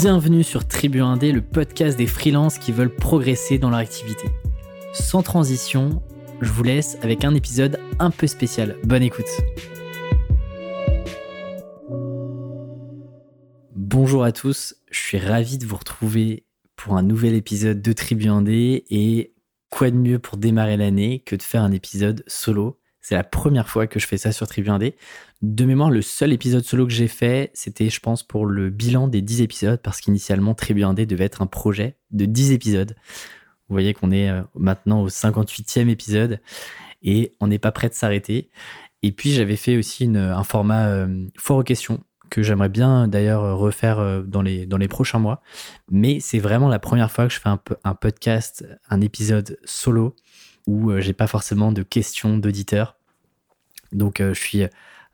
Bienvenue sur Tribu 1D, le podcast des freelances qui veulent progresser dans leur activité. Sans transition, je vous laisse avec un épisode un peu spécial. Bonne écoute. Bonjour à tous, je suis ravi de vous retrouver pour un nouvel épisode de Tribu 1D et quoi de mieux pour démarrer l'année que de faire un épisode solo c'est la première fois que je fais ça sur Tribu 1D. De mémoire, le seul épisode solo que j'ai fait, c'était, je pense, pour le bilan des 10 épisodes, parce qu'initialement, Tribu 1D devait être un projet de 10 épisodes. Vous voyez qu'on est euh, maintenant au 58e épisode et on n'est pas prêt de s'arrêter. Et puis, j'avais fait aussi un format euh, fort aux questions que j'aimerais bien d'ailleurs refaire euh, dans les, prochains mois. Mais c'est vraiment la première fois que je fais un podcast, un épisode solo où j'ai pas forcément de questions d'auditeurs. Donc euh, je suis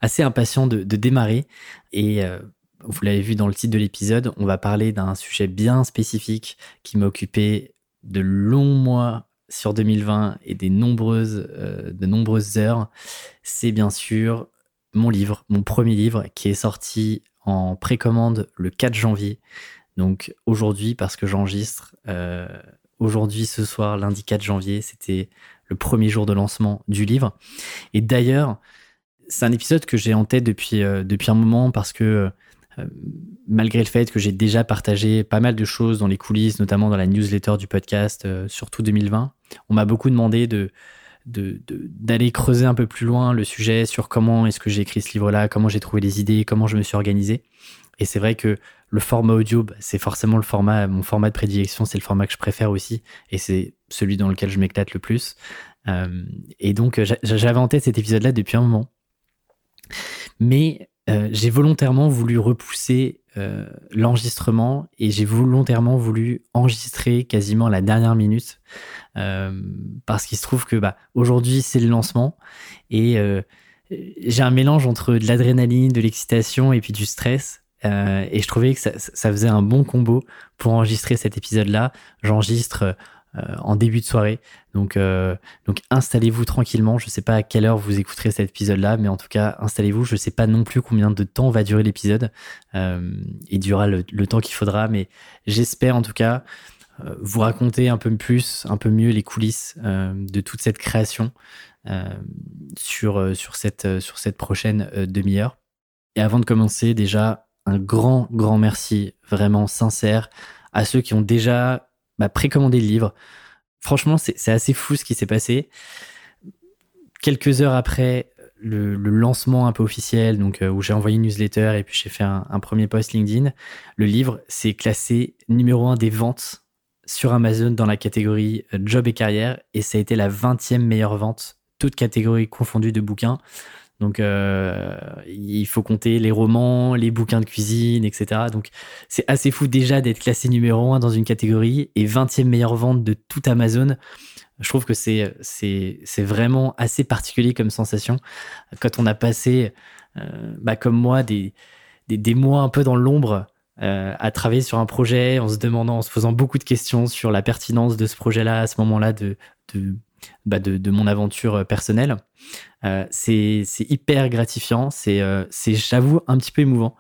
assez impatient de, démarrer et euh, vous l'avez vu dans le titre de l'épisode, on va parler d'un sujet bien spécifique qui m'a occupé de longs mois sur 2020 et des nombreuses, euh, de nombreuses heures. C'est bien sûr mon livre, mon premier livre qui est sorti en précommande le 4 janvier. Donc aujourd'hui, parce que j'enregistre aujourd'hui, ce soir, lundi 4 janvier, c'était le premier jour de lancement du livre. Et d'ailleurs, c'est un épisode que j'ai en tête depuis, euh, depuis un moment parce que euh, malgré le fait que j'ai déjà partagé pas mal de choses dans les coulisses, notamment dans la newsletter du podcast, euh, surtout 2020, on m'a beaucoup demandé de d'aller creuser un peu plus loin le sujet sur comment est-ce que j'ai écrit ce livre-là, comment j'ai trouvé les idées, comment je me suis organisé. Et c'est vrai que le format audio, bah, c'est forcément le format, mon format de prédilection, c'est le format que je préfère aussi, et c'est celui dans lequel je m'éclate le plus. et donc, j'avais en tête cet épisode-là depuis un moment. Mais euh, j'ai volontairement voulu repousser euh, l'enregistrement et j'ai volontairement voulu enregistrer quasiment la dernière minute euh, parce qu'il se trouve que bah, aujourd'hui c'est le lancement et j'ai un mélange entre de l'adrénaline, de l'excitation et puis du stress. Et je trouvais que ça, faisait un bon combo pour enregistrer cet épisode-là. J'enregistre euh, en début de soirée. Donc, euh, installez-vous tranquillement. Je ne sais pas à quelle heure vous écouterez cet épisode-là, mais en tout cas, installez-vous. Je ne sais pas non plus combien de temps va durer l'épisode. Euh, il durera le, temps qu'il faudra, mais j'espère en tout cas vous raconter un peu plus, un peu mieux les coulisses de toute cette création sur cette prochaine demi-heure. Et avant de commencer, déjà, un grand, grand merci, vraiment sincère, à ceux qui ont déjà bah, précommandé le livre. Franchement, c'est assez fou ce qui s'est passé. Quelques heures après le, lancement un peu officiel, donc euh, où j'ai envoyé une newsletter et puis j'ai fait un, premier post LinkedIn, le livre s'est classé numéro un des ventes sur Amazon dans la catégorie euh, job et carrière et ça a été la 20e meilleure vente, toute catégorie confondue de bouquins. Donc, euh, il faut compter les romans, les bouquins de cuisine, etc. Donc, c'est assez fou déjà d'être classé numéro 1 dans une catégorie et 20e meilleure vente de toute Amazon. Je trouve que c'est, c'est, c'est vraiment assez particulier comme sensation quand on a passé, euh, bah, comme moi, des, des, des, mois un peu dans l'ombre euh, à travailler sur un projet en se demandant, en se posant beaucoup de questions sur la pertinence de ce projet-là à ce moment-là, de, de bah, de, mon aventure euh, personnelle. Euh, c'est hyper gratifiant, euh, c'est j'avoue un petit peu émouvant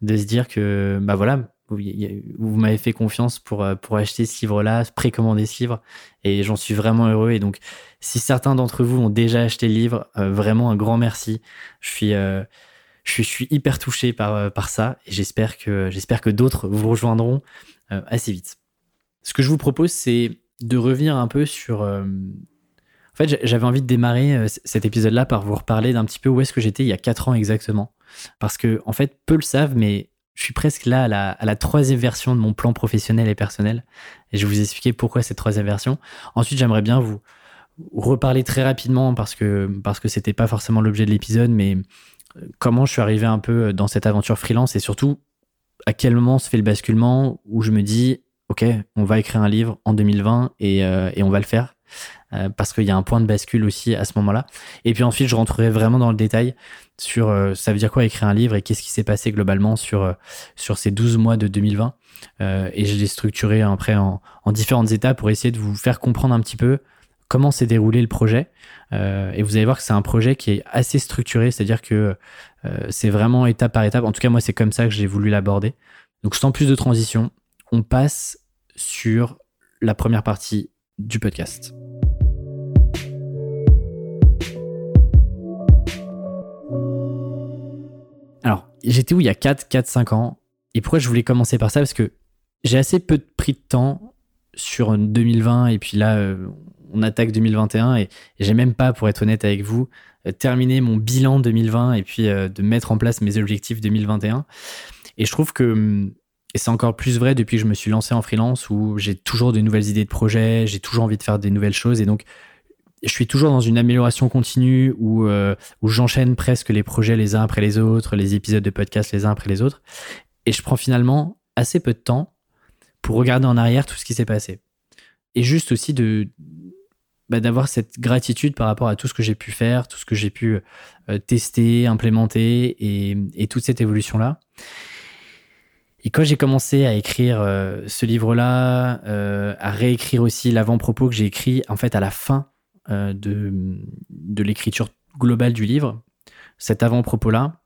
de se dire que bah voilà, vous, m'avez fait confiance pour, pour acheter ce livre-là, précommander ce livre, et j'en suis vraiment heureux. Et donc, si certains d'entre vous ont déjà acheté le livre, vraiment un grand merci. Je suis, je suis, je suis hyper touché par, par ça, et j'espère que, j'espère que d'autres vous rejoindront assez vite. Ce que je vous propose, c'est de revenir un peu sur en fait, j'avais envie de démarrer euh, cet épisode-là par vous reparler d'un petit peu où est-ce que j'étais il y a 4 ans exactement. Parce que, en fait, peu le savent, mais je suis presque là à la, troisième version de mon plan professionnel et personnel. Et je vais vous expliquer pourquoi cette troisième version. Ensuite, j'aimerais bien vous reparler très rapidement parce que parce que c'était pas forcément l'objet de l'épisode, mais euh, comment je suis arrivé un peu dans cette aventure freelance et surtout à quel moment se fait le basculement où je me dis ok, on va écrire un livre en 2020 et, euh, et on va le faire. Euh, parce qu'il y a un point de bascule aussi à ce moment-là. Et puis ensuite, je rentrerai vraiment dans le détail sur euh, ça veut dire quoi écrire un livre et qu'est-ce qui s'est passé globalement sur, euh, sur ces 12 mois de 2020. et je l'ai structuré après en, en, différentes étapes pour essayer de vous faire comprendre un petit peu comment s'est déroulé le projet. et vous allez voir que c'est un projet qui est assez structuré, c'est-à-dire que c'est vraiment étape par étape. En tout cas, moi, c'est comme ça que j'ai voulu l'aborder. Donc sans plus de transition, on passe sur la première partie du podcast. J'étais où il y a 4, 4, 5 ans Et pourquoi je voulais commencer par ça? Parce que j'ai assez peu pris de temps sur 2020 et puis là, euh, on attaque 2021 et j'ai même pas, pour être honnête avec vous, euh, terminé mon bilan 2020 et puis euh, de mettre en place mes objectifs 2021. Et je trouve que, c'est encore plus vrai depuis que je me suis lancé en freelance où j'ai toujours de nouvelles idées de projets, j'ai toujours envie de faire des nouvelles choses et donc je suis toujours dans une amélioration continue où, où j'enchaîne presque les projets les uns après les autres, les épisodes de podcast les uns après les autres. Et je prends finalement assez peu de temps pour regarder en arrière tout ce qui s'est passé. Et juste aussi de bah, d'avoir cette gratitude par rapport à tout ce que j'ai pu faire, tout ce que j'ai pu euh, tester, implémenter et, et toute cette évolution-là. Et quand j'ai commencé à écrire euh, ce livre-là, euh, à réécrire aussi l'avant-propos que j'ai écrit en fait à la fin de, de l'écriture globale du livre, cet avant-propos-là,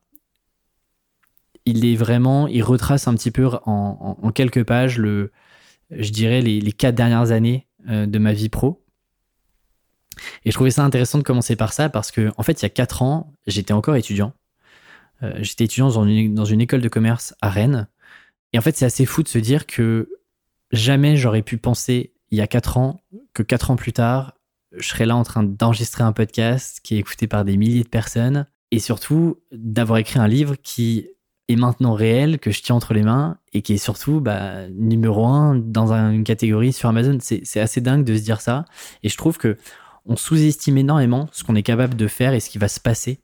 il est vraiment, il retrace un petit peu en, quelques pages le, je dirais les, quatre dernières années euh, de ma vie pro. Et je trouvais ça intéressant de commencer par ça parce que, en fait, il y a quatre ans, j'étais encore étudiant. Euh, j'étais étudiant dans une, dans une école de commerce à Rennes. Et en fait, c'est assez fou de se dire que jamais j'aurais pu penser il y a quatre ans que quatre ans plus tard, je serais là en train d'enregistrer un podcast qui est écouté par des milliers de personnes et surtout d'avoir écrit un livre qui est maintenant réel, que je tiens entre les mains et qui est surtout bah, numéro un dans une catégorie sur Amazon. C'est assez dingue de se dire ça. Et je trouve que on sous-estime énormément ce qu'on est capable de faire et ce qui va se passer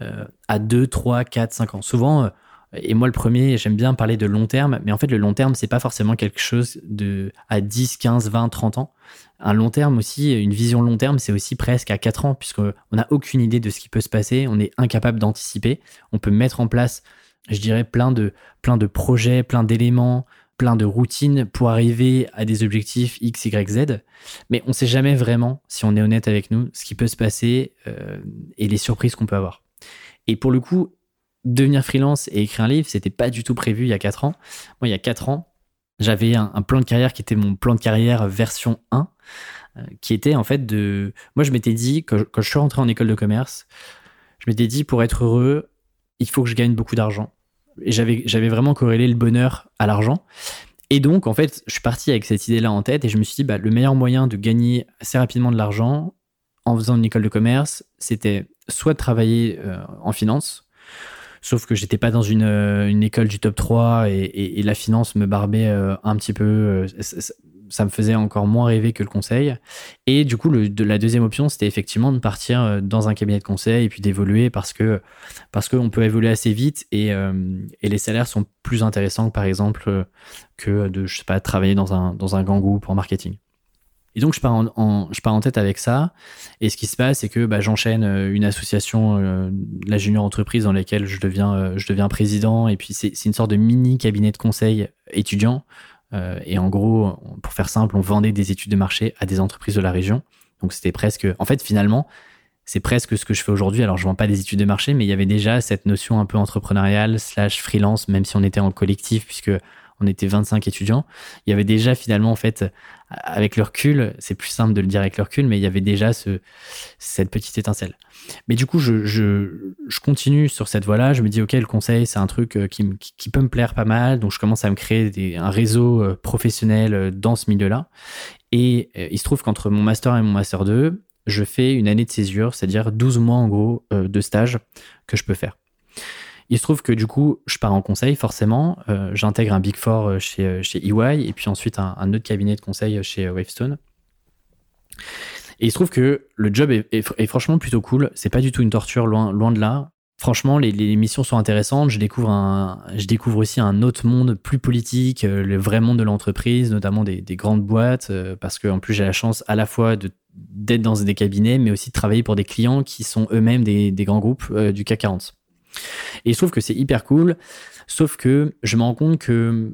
euh, à 2, 3, 4, 5 ans. Souvent, euh, et moi le premier, j'aime bien parler de long terme, mais en fait le long terme, c'est pas forcément quelque chose de à 10, 15, 20, 30 ans. Un long terme aussi, une vision long terme, c'est aussi presque à 4 ans, puisqu'on n'a aucune idée de ce qui peut se passer, on est incapable d'anticiper. On peut mettre en place je dirais, plein de, plein de projets, plein d'éléments, plein de routines pour arriver à des objectifs X, Y, Z. Mais on ne sait jamais vraiment, si on est honnête avec nous, ce qui peut se passer euh, et les surprises qu'on peut avoir. Et pour le coup, devenir freelance et écrire un livre, c'était pas du tout prévu il y a 4 ans. Moi, il y a 4 ans, j'avais un, plan de carrière qui était mon plan de carrière version 1, euh, qui était en fait de... Moi, je m'étais dit, quand je suis rentré en école de commerce, je m'étais dit, pour être heureux, il faut que je gagne beaucoup d'argent. Et j'avais, j'avais vraiment corrélé le bonheur à l'argent. Et donc, en fait, je suis parti avec cette idée-là en tête et je me suis dit, bah, le meilleur moyen de gagner assez rapidement de l'argent en faisant une école de commerce, c'était soit de travailler euh, en finance, sauf que j'étais pas dans une, euh, école du top 3 et, la finance me barbait euh, un petit peu ça me faisait encore moins rêver que le conseil. Et du coup, la deuxième option, c'était effectivement de partir euh, dans un cabinet de conseil et puis d'évoluer parce que parce qu'on peut évoluer assez vite et, euh, les salaires sont plus intéressants, par exemple, euh, que de je sais pas travailler dans un dans un en marketing. Et donc je pars en, tête avec ça. Et ce qui se passe, c'est que bah, j'enchaîne une association, la junior entreprise, dans laquelle je deviens, deviens président. Et puis c'est une sorte de mini cabinet de conseil étudiant euh, et en gros, pour faire simple, on vendait des études de marché à des entreprises de la région. Donc c'était presque, en fait, finalement, c'est presque ce que je fais aujourd'hui. Alors je vends pas des études de marché, mais il y avait déjà cette notion un peu entrepreneuriale slash freelance, même si on était en collectif, puisque on était 25 étudiants. Il y avait déjà finalement, en fait, avec le recul, c'est plus simple de le dire avec le recul, mais il y avait déjà ce, cette petite étincelle. Mais du coup, je, je, je continue sur cette voie-là. Je me dis, OK, le conseil, c'est un truc euh, qui, qui, peut me plaire pas mal. Donc, je commence à me créer des, un réseau euh, professionnel euh, dans ce milieu-là. Et il se trouve qu'entre mon master et mon master 2, je fais une année de césure, c'est-à-dire 12 mois en gros de stage que je peux faire. Il se trouve que du coup, je pars en conseil, forcément. Euh, j'intègre un Big Four euh, chez, euh, chez EY et puis ensuite un, autre cabinet de conseil chez Wavestone. Et il se trouve que le job est, franchement plutôt cool. C'est pas du tout une torture, loin, de là. Franchement, les, missions sont intéressantes. Je découvre, un, je découvre aussi un autre monde plus politique, le vrai monde de l'entreprise, notamment des, grandes boîtes, parce qu'en plus j'ai la chance à la fois d'être dans des cabinets, mais aussi de travailler pour des clients qui sont eux-mêmes des, grands groupes du CAC 40. Et je trouve que c'est hyper cool, sauf que je me rends compte que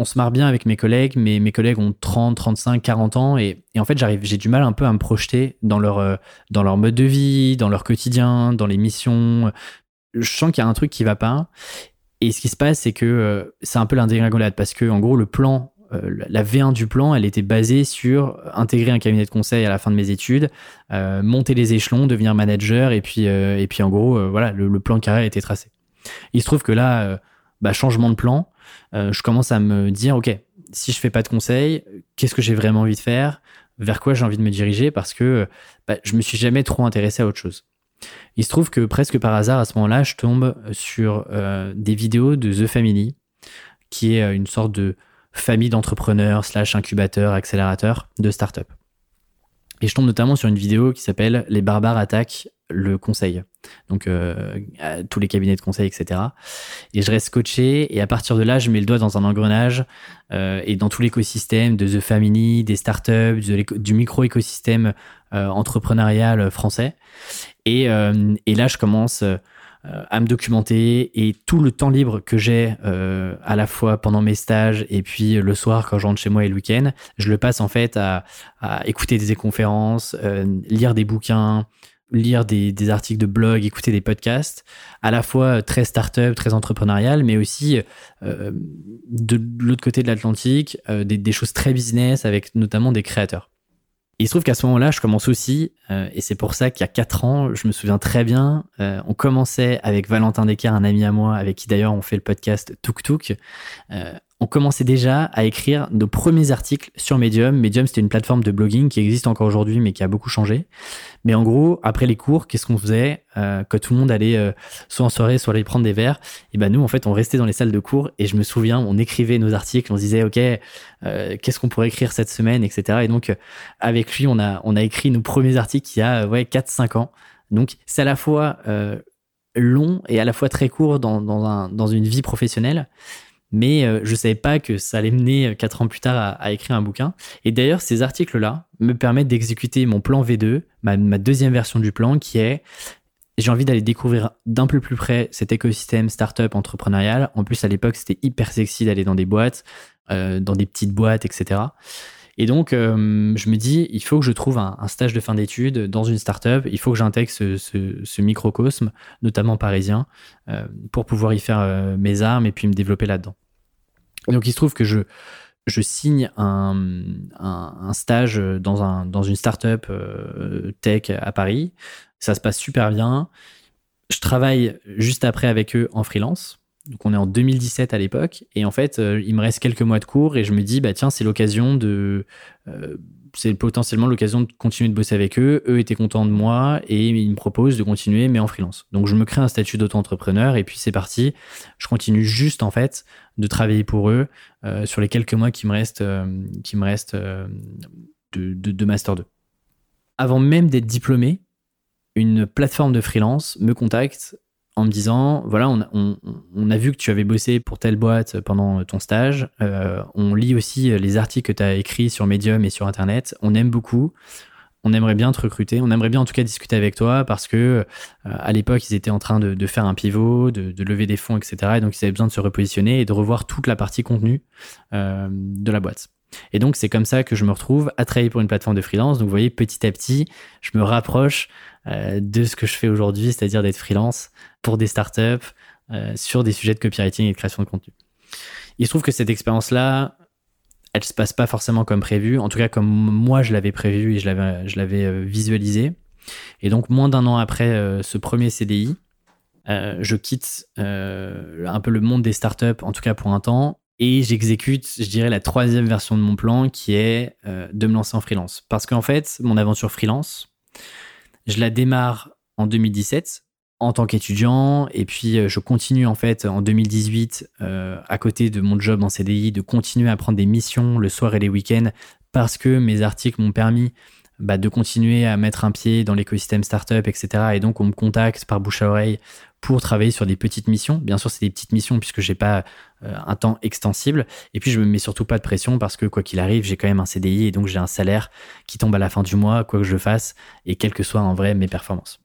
on se marre bien avec mes collègues, mais mes collègues ont 30, 35, 40 ans et, en fait j'arrive, j'ai du mal un peu à me projeter dans leur, euh, dans leur mode de vie, dans leur quotidien, dans les missions. Je sens qu'il y a un truc qui va pas. Et ce qui se passe, c'est que c'est un peu l'indégringolade parce que en gros, le plan euh, la V1 du plan, elle était basée sur intégrer un cabinet de conseil à la fin de mes études, euh, monter les échelons, devenir manager, et puis, euh, et puis en gros, voilà, le, plan de carrière était tracé. Il se trouve que là, bah, changement de plan, je commence à me dire, ok, si je fais pas de conseil, qu'est-ce que j'ai vraiment envie de faire? Vers quoi j'ai envie de me diriger? Parce que bah, je me suis jamais trop intéressé à autre chose. Il se trouve que presque par hasard, à ce moment-là, je tombe sur des vidéos de The Family, qui est une sorte de famille d'entrepreneurs, slash incubateurs, accélérateurs de start-up. Et je tombe notamment sur une vidéo qui s'appelle Les barbares attaquent le conseil. Donc, euh, tous les cabinets de conseil, etc. Et je reste scotché. Et à partir de là, je mets le doigt dans un engrenage euh, et dans tout l'écosystème de The Family, des startups, du micro-écosystème euh, entrepreneurial français. Et, et, là, je commence à me documenter et tout le temps libre que j'ai euh, à la fois pendant mes stages et puis le soir quand je rentre chez moi et le week-end, je le passe en fait à, écouter des conférences, euh, lire des bouquins, lire des, articles de blog, écouter des podcasts, à la fois très start-up, très entrepreneurial, mais aussi de l'autre côté de l'Atlantique, des, choses très business avec notamment des créateurs. Il se trouve qu'à ce moment-là, je commence aussi, euh, et c'est pour ça qu'il y a quatre ans, je me souviens très bien, euh, on commençait avec Valentin Descartes, un ami à moi, avec qui d'ailleurs on fait le podcast Tuk Tuk. Euh, on commençait déjà à écrire nos premiers articles sur Medium. Medium, c'était une plateforme de blogging qui existe encore aujourd'hui, mais qui a beaucoup changé. Mais en gros, après les cours, qu'est-ce qu'on faisait euh, tout le monde allait euh, soit en soirée, soit aller prendre des verres, et ben nous, en fait, on restait dans les salles de cours et je me souviens, on écrivait nos articles, on se disait, ok, euh, qu'est-ce qu'on pourrait écrire cette semaine, etc. Et donc, avec lui, on a on a écrit nos premiers articles il y a ouais 4-5 ans. Donc, c'est à la fois long et à la fois très court dans, dans, dans une vie professionnelle mais euh, je savais pas que ça allait mener euh, quatre ans plus tard à, écrire un bouquin. Et d'ailleurs, ces articles-là me permettent d'exécuter mon plan V2, ma, deuxième version du plan, qui est j'ai envie d'aller découvrir d'un peu plus près cet écosystème startup entrepreneurial. En plus, à l'époque, c'était hyper sexy d'aller dans des boîtes, euh, dans des petites boîtes, etc. Et donc, je me dis, il faut que je trouve un, stage de fin d'études dans une startup. Il faut que j'intègre ce, microcosme, notamment parisien, pour pouvoir y faire mes armes et puis me développer là-dedans donc il se trouve que je, signe un, stage dans, un, dans une startup euh, tech à Paris. Ça se passe super bien. Je travaille juste après avec eux en freelance. Donc on est en 2017 à l'époque. Et en fait, euh, il me reste quelques mois de cours et je me dis, bah tiens, c'est l'occasion de... Euh, c'est potentiellement l'occasion de continuer de bosser avec eux. Eux étaient contents de moi et ils me proposent de continuer, mais en freelance. Donc je me crée un statut d'auto-entrepreneur et puis c'est parti. Je continue juste en fait de travailler pour eux euh, sur les quelques mois qui me restent, qui me restent de, de, Master 2. Avant même d'être diplômé, une plateforme de freelance me contacte en me disant voilà, on, a vu que tu avais bossé pour telle boîte pendant ton stage. Euh, on lit aussi les articles que tu as écrits sur Medium et sur Internet. On aime beaucoup. On aimerait bien te recruter. On aimerait bien en tout cas discuter avec toi parce que euh, à l'époque, ils étaient en train de, faire un pivot, de, lever des fonds, etc. Et donc, ils avaient besoin de se repositionner et de revoir toute la partie contenu euh, de la boîte. Et donc, c'est comme ça que je me retrouve à travailler pour une plateforme de freelance. Donc, vous voyez, petit à petit, je me rapproche euh, de ce que je fais aujourd'hui, c'est-à-dire d'être freelance pour des startups euh, sur des sujets de copywriting et de création de contenu. Il se trouve que cette expérience-là, elle se passe pas forcément comme prévu, en tout cas comme moi je l'avais prévu et je l'avais, je l'avais euh, visualisé. Et donc, moins d'un an après ce premier CDI, je quitte un peu le monde des startups, en tout cas pour un temps, et j'exécute, je dirais, la troisième version de mon plan qui est de me lancer en freelance. Parce qu'en fait, mon aventure freelance, je la démarre en 2017 en tant qu'étudiant et puis euh, je continue en fait en 2018 euh, à côté de mon job en CDI de continuer à prendre des missions le soir et les week-ends parce que mes articles m'ont permis bah, de continuer à mettre un pied dans l'écosystème startup, etc. Et donc on me contacte par bouche à oreille pour travailler sur des petites missions. Bien sûr, c'est des petites missions puisque j'ai pas euh, un temps extensible. Et puis, je me mets surtout pas de pression parce que quoi qu'il arrive, j'ai quand même un CDI et donc j'ai un salaire qui tombe à la fin du mois, quoi que je fasse, et quelles que soient en vrai mes performances.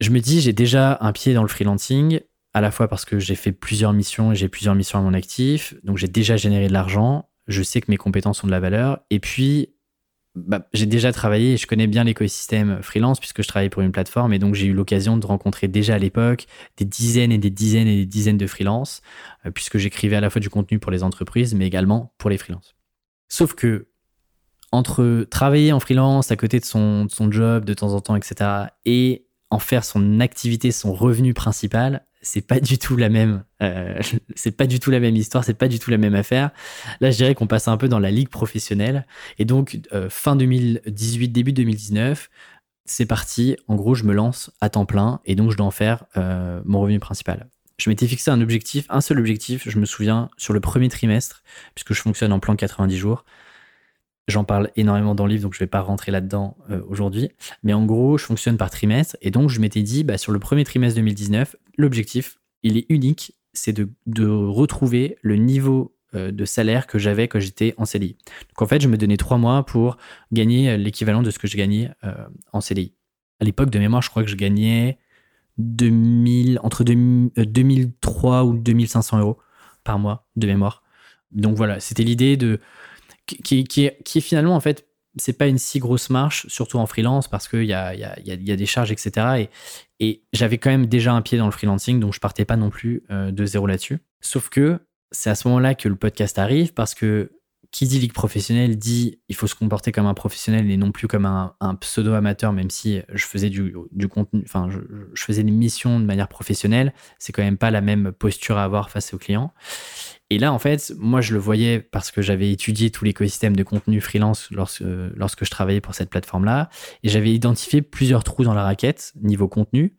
Je me dis, j'ai déjà un pied dans le freelancing, à la fois parce que j'ai fait plusieurs missions et j'ai plusieurs missions à mon actif, donc j'ai déjà généré de l'argent, je sais que mes compétences ont de la valeur, et puis bah, j'ai déjà travaillé et je connais bien l'écosystème freelance puisque je travaille pour une plateforme et donc j'ai eu l'occasion de rencontrer déjà à l'époque des dizaines et des dizaines et des dizaines de freelances euh, puisque j'écrivais à la fois du contenu pour les entreprises mais également pour les freelances. Sauf que entre travailler en freelance à côté de son, son job de temps en temps, etc., et en faire son activité, son revenu principal, c'est pas du tout la même euh, c'est pas du tout la même histoire c'est pas du tout la même affaire. Là je dirais qu'on passe un peu dans la ligue professionnelle. Et donc euh, fin 2018 début 2019 c'est parti. En gros je me lance à temps plein et donc je dois en faire euh, mon revenu principal. Je m'étais fixé un objectif un seul objectif je me souviens sur le premier trimestre puisque je fonctionne en plan 90 jours J'en parle énormément dans le livre, donc je ne vais pas rentrer là-dedans aujourd'hui. Mais en gros, je fonctionne par trimestre. Et donc, je m'étais dit, bah, sur le premier trimestre 2019, l'objectif, il est unique, c'est de, retrouver le niveau euh, de salaire que j'avais quand j'étais en CDI. Donc en fait, je me donnais trois mois pour gagner l'équivalent de ce que je gagnais euh, en CDI. À l'époque de mémoire, je crois que je gagnais 2000, entre 2003 euh, ou 2500 euros par mois de mémoire. Donc voilà, c'était l'idée de qui, est finalement en fait c'est pas une si grosse marche, surtout en freelance, parce qu'il y a, des charges, etc. Et, j'avais quand même déjà un pied dans le freelancing, donc je partais pas non plus euh, de zéro là-dessus. Sauf que c'est à ce moment-là que le podcast arrive, parce que qui dit ligue professionnelle dit il faut se comporter comme un professionnel et non plus comme un, pseudo amateur même si je faisais du, du contenu enfin je, je, faisais des missions de manière professionnelle c'est quand même pas la même posture à avoir face aux clients et là, en fait, moi, je le voyais parce que j'avais étudié tout l'écosystème de contenu freelance lorsque, lorsque je travaillais pour cette plateforme-là. Et j'avais identifié plusieurs trous dans la raquette niveau contenu,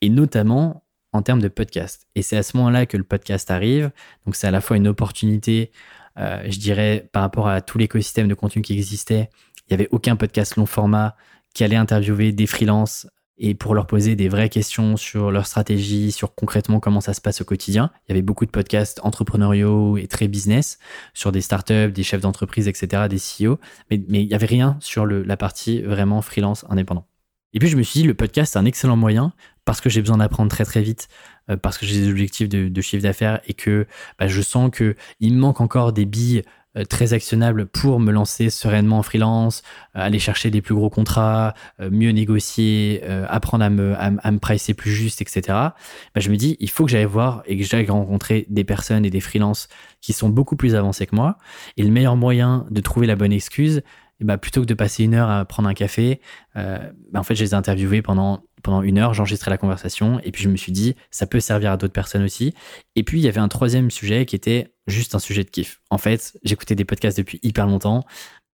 et notamment en termes de podcast. Et c'est à ce moment-là que le podcast arrive. Donc, c'est à la fois une opportunité, euh, je dirais, par rapport à tout l'écosystème de contenu qui existait. Il n'y avait aucun podcast long format qui allait interviewer des freelances et pour leur poser des vraies questions sur leur stratégie, sur concrètement comment ça se passe au quotidien. Il y avait beaucoup de podcasts entrepreneuriaux et très business sur des startups, des chefs d'entreprise, etc., des CEO, mais, il n'y avait rien sur la partie vraiment freelance indépendant. Et puis je me suis dit, le podcast, c'est un excellent moyen parce que j'ai besoin d'apprendre très très vite, euh, parce que j'ai des objectifs de, chiffre d'affaires et que bah, je sens qu'il me manque encore des billes très actionnable pour me lancer sereinement en freelance, euh, aller chercher des plus gros contrats, euh, mieux négocier, apprendre à me, à, me pricer plus juste, etc. Bah, je me dis, il faut que j'aille voir et que j'aille rencontrer des personnes et des freelances qui sont beaucoup plus avancés que moi. Et le meilleur moyen de trouver la bonne excuse, bah, plutôt que de passer une heure à prendre un café, bah, en fait, je les ai interviewés pendant pendant une heure, j'enregistrais la conversation et puis je me suis dit, ça peut servir à d'autres personnes aussi. Et puis il y avait un troisième sujet qui était juste un sujet de kiff. En fait, j'écoutais des podcasts depuis hyper longtemps.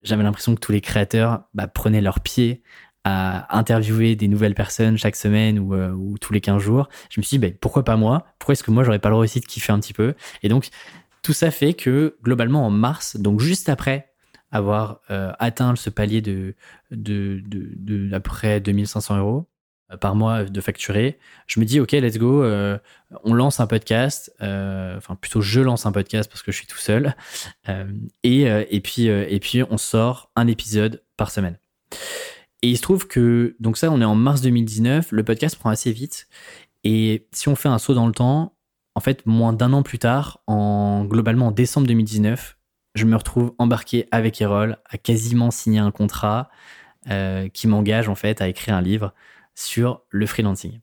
J'avais l'impression que tous les créateurs bah, prenaient leur pied à interviewer des nouvelles personnes chaque semaine ou, euh, tous les 15 jours. Je me suis dit, bah, pourquoi pas moi? Pourquoi est-ce que moi, j'aurais pas le droit aussi de kiffer un petit peu? Et donc, tout ça fait que globalement, en mars, donc juste après avoir euh, atteint ce palier de, de, de, de, de 2500 euros, par mois de facturer, je me dis ok let's go, euh, on lance un podcast, euh, enfin plutôt je lance un podcast parce que je suis tout seul, et, et, puis, et puis on sort un épisode par semaine. Et il se trouve que, donc ça on est en mars 2019, le podcast prend assez vite, et si on fait un saut dans le temps, en fait moins d'un an plus tard, en globalement en décembre 2019, je me retrouve embarqué avec Erol, à quasiment signer un contrat qui m'engage en fait à écrire un livre sur le freelancing.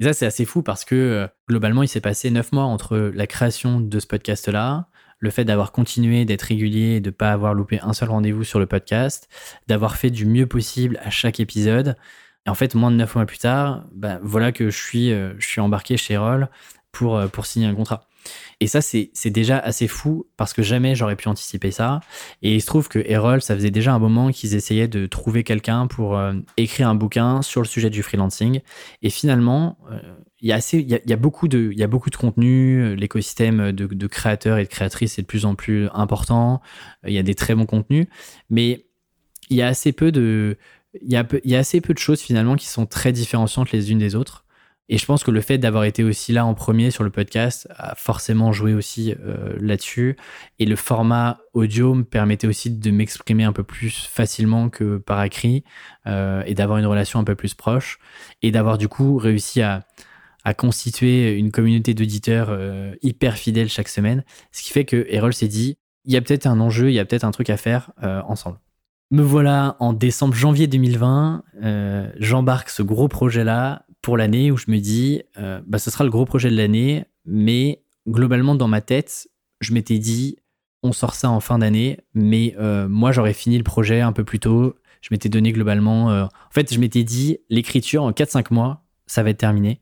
Et ça, c'est assez fou parce que euh, globalement, il s'est passé neuf mois entre la création de ce podcast-là, le fait d'avoir continué d'être régulier et de ne pas avoir loupé un seul rendez-vous sur le podcast, d'avoir fait du mieux possible à chaque épisode. Et en fait, moins de neuf mois plus tard, bah, voilà que je suis, euh, je suis embarqué chez Roll pour, euh, pour signer un contrat. Et ça, c'est déjà assez fou parce que jamais j'aurais pu anticiper ça. Et il se trouve que Erol, ça faisait déjà un moment qu'ils essayaient de trouver quelqu'un pour euh, écrire un bouquin sur le sujet du freelancing. Et finalement, euh, il y, a assez, y a, beaucoup de, y a beaucoup de contenu. L'écosystème de, de, créateurs et de créatrices est de plus en plus important. Il y a des très bons contenus. Mais il y a assez peu de. Il y, a, il y a assez peu de choses finalement qui sont très différenciantes les unes des autres. Et je pense que le fait d'avoir été aussi là en premier sur le podcast a forcément joué aussi euh, là-dessus. Et le format audio me permettait aussi de m'exprimer un peu plus facilement que par écrit euh, et d'avoir une relation un peu plus proche et d'avoir du coup réussi à, constituer une communauté d'auditeurs euh, hyper fidèles chaque semaine. Ce qui fait que Errol s'est dit, il y a peut-être un enjeu, il y a peut-être un truc à faire ensemble. Me voilà en décembre, janvier 2020. Euh, j'embarque ce gros projet-là pour l'année où je me dis, euh, bah, ce sera le gros projet de l'année, mais globalement, dans ma tête, je m'étais dit, on sort ça en fin d'année, mais euh, moi, j'aurais fini le projet un peu plus tôt. Je m'étais donné globalement. en fait, je m'étais dit, l'écriture en 4-5 mois, ça va être terminé.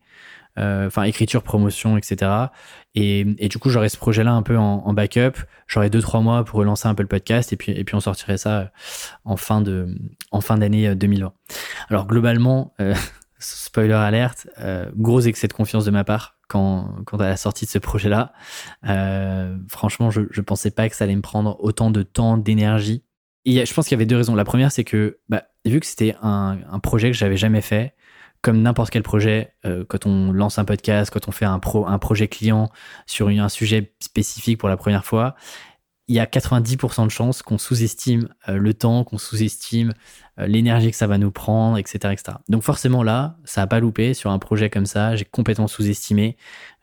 Enfin, écriture, promotion, etc. Et, du coup, j'aurais ce projet-là un peu en, backup. J'aurais 2-3 mois pour relancer un peu le podcast et puis, et puis on sortirait ça en fin de en fin d'année 2020. Alors globalement, spoiler alerte, euh, gros excès de confiance de ma part quand, quand à la sortie de ce projet-là. Euh, franchement, je ne pensais pas que ça allait me prendre autant de temps, d'énergie. Je pense qu'il y avait deux raisons. La première, c'est que bah, vu que c'était un, un, projet que j'avais jamais fait, comme n'importe quel projet, euh, quand on lance un podcast, quand on fait un, pro, un projet client sur un sujet spécifique pour la première fois, il y a 90% de chances qu'on sous-estime euh, le temps, qu'on sous-estime euh, l'énergie que ça va nous prendre, etc., etc. Donc forcément là, ça n'a pas loupé sur un projet comme ça. J'ai complètement sous-estimé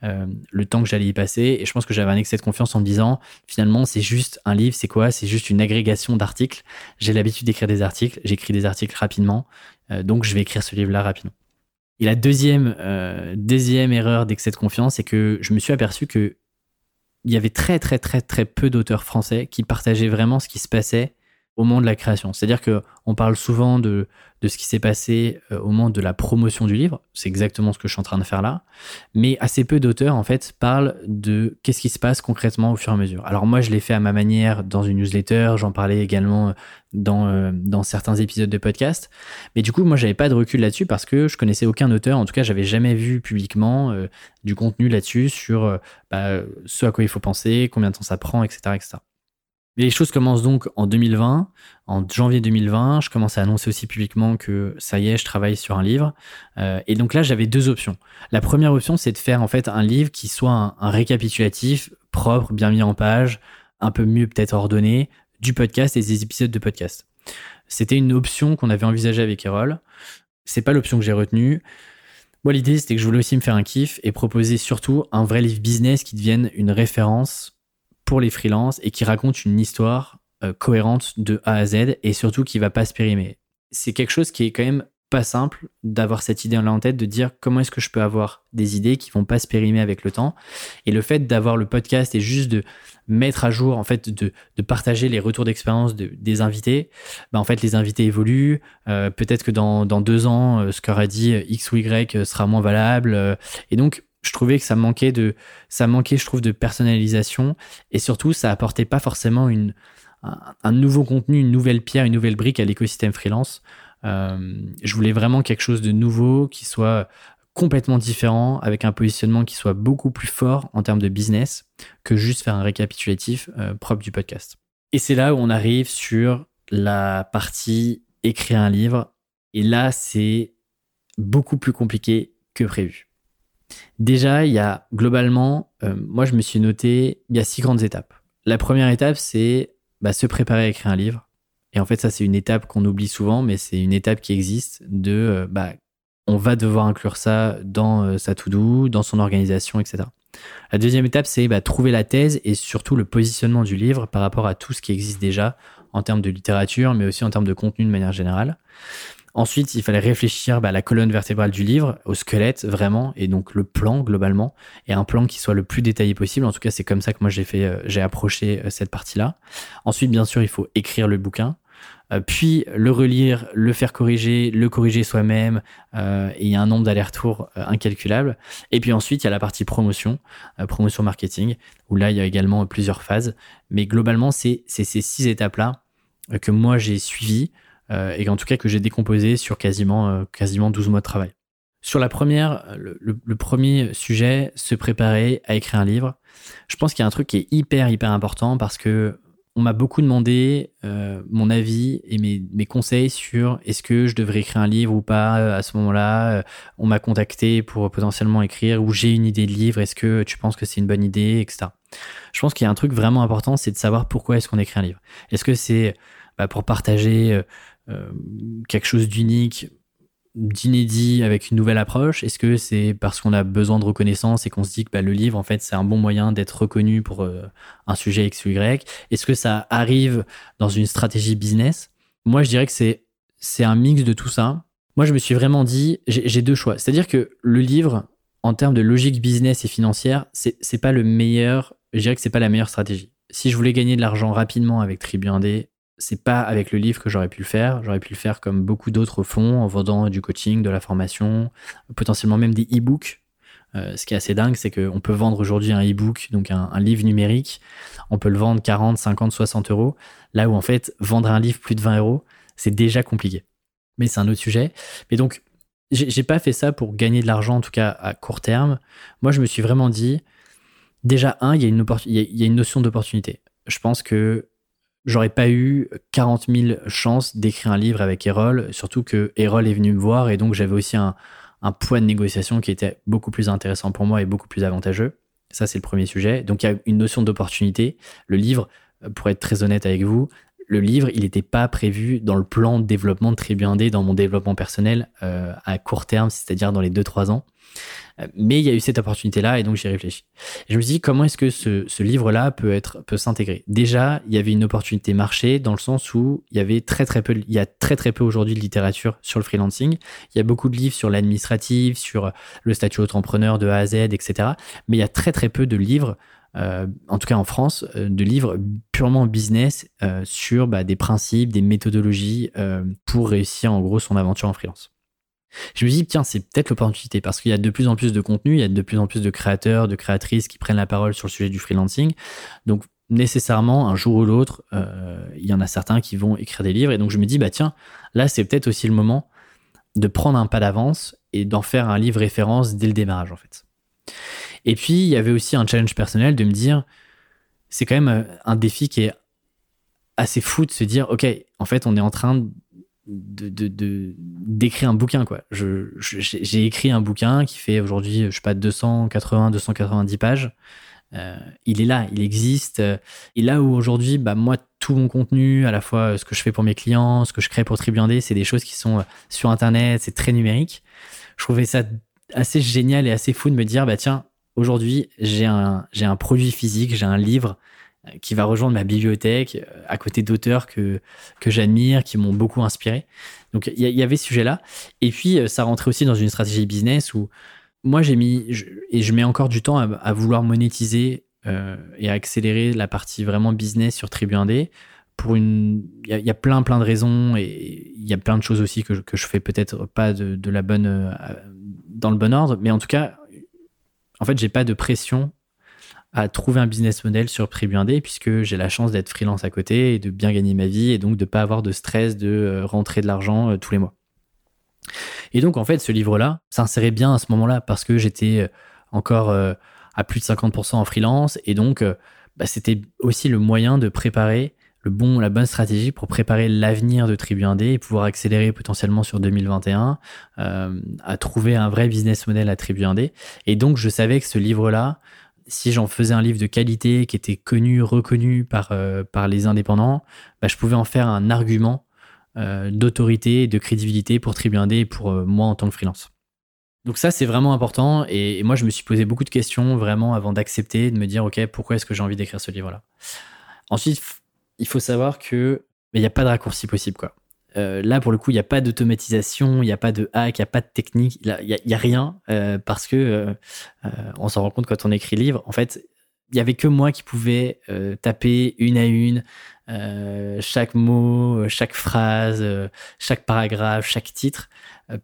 euh, le temps que j'allais y passer et je pense que j'avais un excès de confiance en me disant finalement c'est juste un livre, c'est quoi? C'est juste une agrégation d'articles. J'ai l'habitude d'écrire des articles, j'écris des articles rapidement, donc je vais écrire ce livre-là rapidement. Et la deuxième, deuxième erreur d'excès de confiance, c'est que je me suis aperçu que il y avait très très très très peu d'auteurs français qui partageaient vraiment ce qui se passait au moment de la création. C'est-à-dire que on parle souvent de, de ce qui s'est passé euh, au moment de la promotion du livre. C'est exactement ce que je suis en train de faire là. Mais assez peu d'auteurs, en fait, parlent de qu'est-ce qui se passe concrètement au fur et à mesure. Alors moi, je l'ai fait à ma manière dans une newsletter. J'en parlais également dans, euh, dans certains épisodes de podcast. Mais du coup, moi, j'avais pas de recul là-dessus parce que je connaissais aucun auteur. En tout cas, j'avais jamais vu publiquement euh, du contenu là-dessus sur bah, ce à quoi il faut penser, combien de temps ça prend, etc., etc les choses commencent donc en 2020. En janvier 2020, je commence à annoncer aussi publiquement que ça y est, je travaille sur un livre. Euh, et donc là, j'avais deux options. La première option, c'est de faire en fait un livre qui soit un, récapitulatif propre, bien mis en page, un peu mieux peut-être ordonné du podcast et des épisodes de podcast. C'était une option qu'on avait envisagée avec Erol. C'est pas l'option que j'ai retenue. Moi, l'idée, c'était que je voulais aussi me faire un kiff et proposer surtout un vrai livre business qui devienne une référence pour les freelances et qui raconte une histoire euh, cohérente de A à Z et surtout qui va pas se périmer. C'est quelque chose qui est quand même pas simple d'avoir cette idée là en tête de dire comment est-ce que je peux avoir des idées qui vont pas se périmer avec le temps. Et le fait d'avoir le podcast et juste de mettre à jour en fait de, partager les retours d'expérience de, des invités bah en fait les invités évoluent. Euh, peut-être que dans, dans deux ans euh, ce qu'aura dit X ou Y sera moins valable. Et donc je trouvais que ça manquait de ça manquait je trouve de personnalisation. Et surtout ça apportait pas forcément une un, nouveau contenu une nouvelle pierre une nouvelle brique à l'écosystème freelance. Euh, je voulais vraiment quelque chose de nouveau qui soit complètement différent avec un positionnement qui soit beaucoup plus fort en termes de business que juste faire un récapitulatif euh, propre du podcast. Et c'est là où on arrive sur la partie écrire un livre. Et là c'est beaucoup plus compliqué que prévu Déjà, il y a globalement, euh, moi je me suis noté, il y a six grandes étapes. La première étape, c'est bah, se préparer à écrire un livre. Et en fait, ça, c'est une étape qu'on oublie souvent, mais c'est une étape qui existe de, euh, bah, on va devoir inclure ça dans euh, sa to-do, dans son organisation, etc. La deuxième étape, c'est bah, trouver la thèse et surtout le positionnement du livre par rapport à tout ce qui existe déjà en termes de littérature, mais aussi en termes de contenu de manière générale. Ensuite, il fallait réfléchir bah, à la colonne vertébrale du livre, au squelette vraiment, et donc le plan globalement, et un plan qui soit le plus détaillé possible. En tout cas, c'est comme ça que moi j'ai fait, euh, j'ai approché euh, cette partie-là. Ensuite, bien sûr, il faut écrire le bouquin, euh, puis le relire, le faire corriger, le corriger soi-même, et il y a un nombre d'allers-retours incalculable. Et puis ensuite, il y a la partie promotion, promotion marketing, où là, il y a également plusieurs phases. Mais globalement, c'est ces six étapes-là que moi j'ai suivies. Euh, et en tout cas que j'ai décomposé sur quasiment, euh, quasiment 12 mois de travail. Sur la première, le, premier sujet, se préparer à écrire un livre. Je pense qu'il y a un truc qui est hyper, hyper important parce que on m'a beaucoup demandé euh, mon avis et mes, mes conseils sur est-ce que je devrais écrire un livre ou pas à ce moment-là. On m'a contacté pour potentiellement écrire ou j'ai une idée de livre. Est-ce que tu penses que c'est une bonne idée, etc. Je pense qu'il y a un truc vraiment important, c'est de savoir pourquoi est-ce qu'on écrit un livre. Est-ce que c'est bah, pour partager quelque chose d'unique, d'inédit avec une nouvelle approche? Est-ce que c'est parce qu'on a besoin de reconnaissance et qu'on se dit que bah, le livre, en fait, c'est un bon moyen d'être reconnu pour euh, un sujet X ou Y? Est-ce que ça arrive dans une stratégie business? Moi, je dirais que c'est, c'est un mix de tout ça. Moi, je me suis vraiment dit, j'ai deux choix. C'est-à-dire que le livre, en termes de logique business et financière, c'est, c'est pas le meilleur, je dirais que c'est pas la meilleure stratégie. Si je voulais gagner de l'argent rapidement avec Tribu 1D, c'est pas avec le livre que j'aurais pu le faire. J'aurais pu le faire comme beaucoup d'autres font, en vendant du coaching, de la formation, potentiellement même des e-books. Euh, ce qui est assez dingue, c'est qu'on peut vendre aujourd'hui un e-book, donc un, livre numérique, on peut le vendre 40, 50, 60 euros, là où en fait, vendre un livre plus de 20 euros, c'est déjà compliqué. Mais c'est un autre sujet. Mais donc, j'ai pas fait ça pour gagner de l'argent, en tout cas à court terme. Moi, je me suis vraiment dit, déjà, un, il y il y a une notion d'opportunité. Je pense que j'aurais pas eu 40 000 chances d'écrire un livre avec Erol, surtout que Erol est venu me voir et donc j'avais aussi un, un poids de négociation qui était beaucoup plus intéressant pour moi et beaucoup plus avantageux. Ça, c'est le premier sujet. Donc, il y a une notion d'opportunité. Le livre, euh, pour être très honnête avec vous, le livre, il n'était pas prévu dans le plan de développement de Tribu dans mon développement personnel euh, à court terme, c'est-à-dire dans les 2-3 ans. Euh, mais il y a eu cette opportunité-là et donc j'ai réfléchi. je me suis dit comment est-ce que ce, livre-là peut être peut s'intégrer? Déjà, il y avait une opportunité marché dans le sens où il y avait très très peu, il y a très très peu aujourd'hui de littérature sur le freelancing. Il y a beaucoup de livres sur l'administratif, sur le statut entrepreneur de A à Z, etc. Mais il y a très très peu de livres euh, en tout cas en France, euh, de livres purement business sur bah, des principes, des méthodologies pour réussir en gros son aventure en freelance. Je me dis, tiens, c'est peut-être l'opportunité parce qu'il y a de plus en plus de contenu, il y a de plus en plus de créateurs, de créatrices qui prennent la parole sur le sujet du freelancing. Donc, nécessairement, un jour ou l'autre, euh, il y en a certains qui vont écrire des livres. Et donc, je me dis, bah tiens, là, c'est peut-être aussi le moment de prendre un pas d'avance et d'en faire un livre référence dès le démarrage, en fait. Et puis, il y avait aussi un challenge personnel de me dire, c'est quand même euh, un défi qui est assez fou de se dire, OK, en fait, on est en train de, d'écrire un bouquin quoi. Je, j'ai écrit un bouquin qui fait aujourd'hui je sais pas 280 290 pages. Euh, il est là, il existe. Et là où aujourd'hui, bah moi, tout mon contenu, à la fois ce que je fais pour mes clients, ce que je crée pour Tribuandé, c'est des choses qui sont euh, sur Internet, c'est très numérique. Je trouvais ça assez génial et assez fou de me dire, bah tiens, aujourd'hui, j'ai un, j'ai un produit physique, j'ai un livre qui va rejoindre ma bibliothèque euh, à côté d'auteurs que, que j'admire, qui m'ont beaucoup inspiré. Donc il y, avait ce sujet-là. Et puis euh, ça rentrait aussi dans une stratégie business où moi j'ai mis, et je mets encore du temps à, vouloir monétiser euh, et à accélérer la partie vraiment business sur Tribu 1D. Pour une, il y, a plein plein de raisons et il y a plein de choses aussi que, que je fais peut-être pas de la bonne dans le bon ordre, mais en tout cas, en fait, j'ai pas de pression à trouver un business model sur Tribu1D puisque j'ai la chance d'être freelance à côté et de bien gagner ma vie et donc de pas avoir de stress de euh, rentrer de l'argent euh, tous les mois. Et donc en fait ce livre-là s'insérait bien à ce moment-là parce que j'étais euh, encore à plus de 50% en freelance et donc bah, c'était aussi le moyen de préparer le bon, la bonne stratégie pour préparer l'avenir de Tribu 1D et pouvoir accélérer potentiellement sur 2021 à trouver un vrai business model à Tribu 1D. Et donc je savais que ce livre-là, si j'en faisais un livre de qualité qui était connu, reconnu par, euh, les indépendants, bah, je pouvais en faire un argument euh, d'autorité et de crédibilité pour Tribu et pour euh, moi en tant que freelance. Donc ça, c'est vraiment important. Et, moi, je me suis posé beaucoup de questions vraiment avant d'accepter, de me dire, OK, pourquoi est-ce que j'ai envie d'écrire ce livre-là? Ensuite, il faut savoir que il n'y a pas de raccourci possible. quoi. Euh, là, pour le coup, il n'y a pas d'automatisation, il n'y a pas de hack, il n'y a pas de technique, il n'y a, rien euh, parce que euh, on s'en rend compte quand on écrit livre. En fait, il n'y avait que moi qui pouvais taper une à une chaque mot, chaque phrase, chaque paragraphe, chaque titre.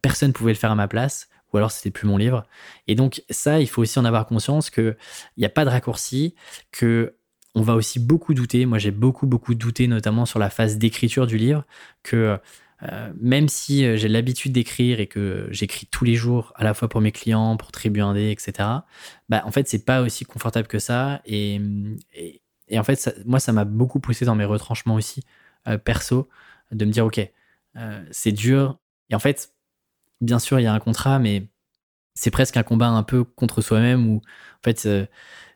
personne ne pouvait le faire à ma place ou alors c'était plus mon livre. Et donc ça, il faut aussi en avoir conscience qu'il n'y a pas de raccourci, que on va aussi beaucoup douter. Moi, j'ai beaucoup, beaucoup douté, notamment sur la phase d'écriture du livre, que euh, même si euh, j'ai l'habitude d'écrire et que j'écris tous les jours, à la fois pour mes clients, pour Tribu 1D, etc., bah, en fait, c'est pas aussi confortable que ça. Et, et, en fait, moi, ça m'a beaucoup poussé dans mes retranchements aussi, euh, perso, de me dire, OK, c'est dur. Et en fait, bien sûr, il y a un contrat, mais c'est presque un combat un peu contre soi-même où, en fait,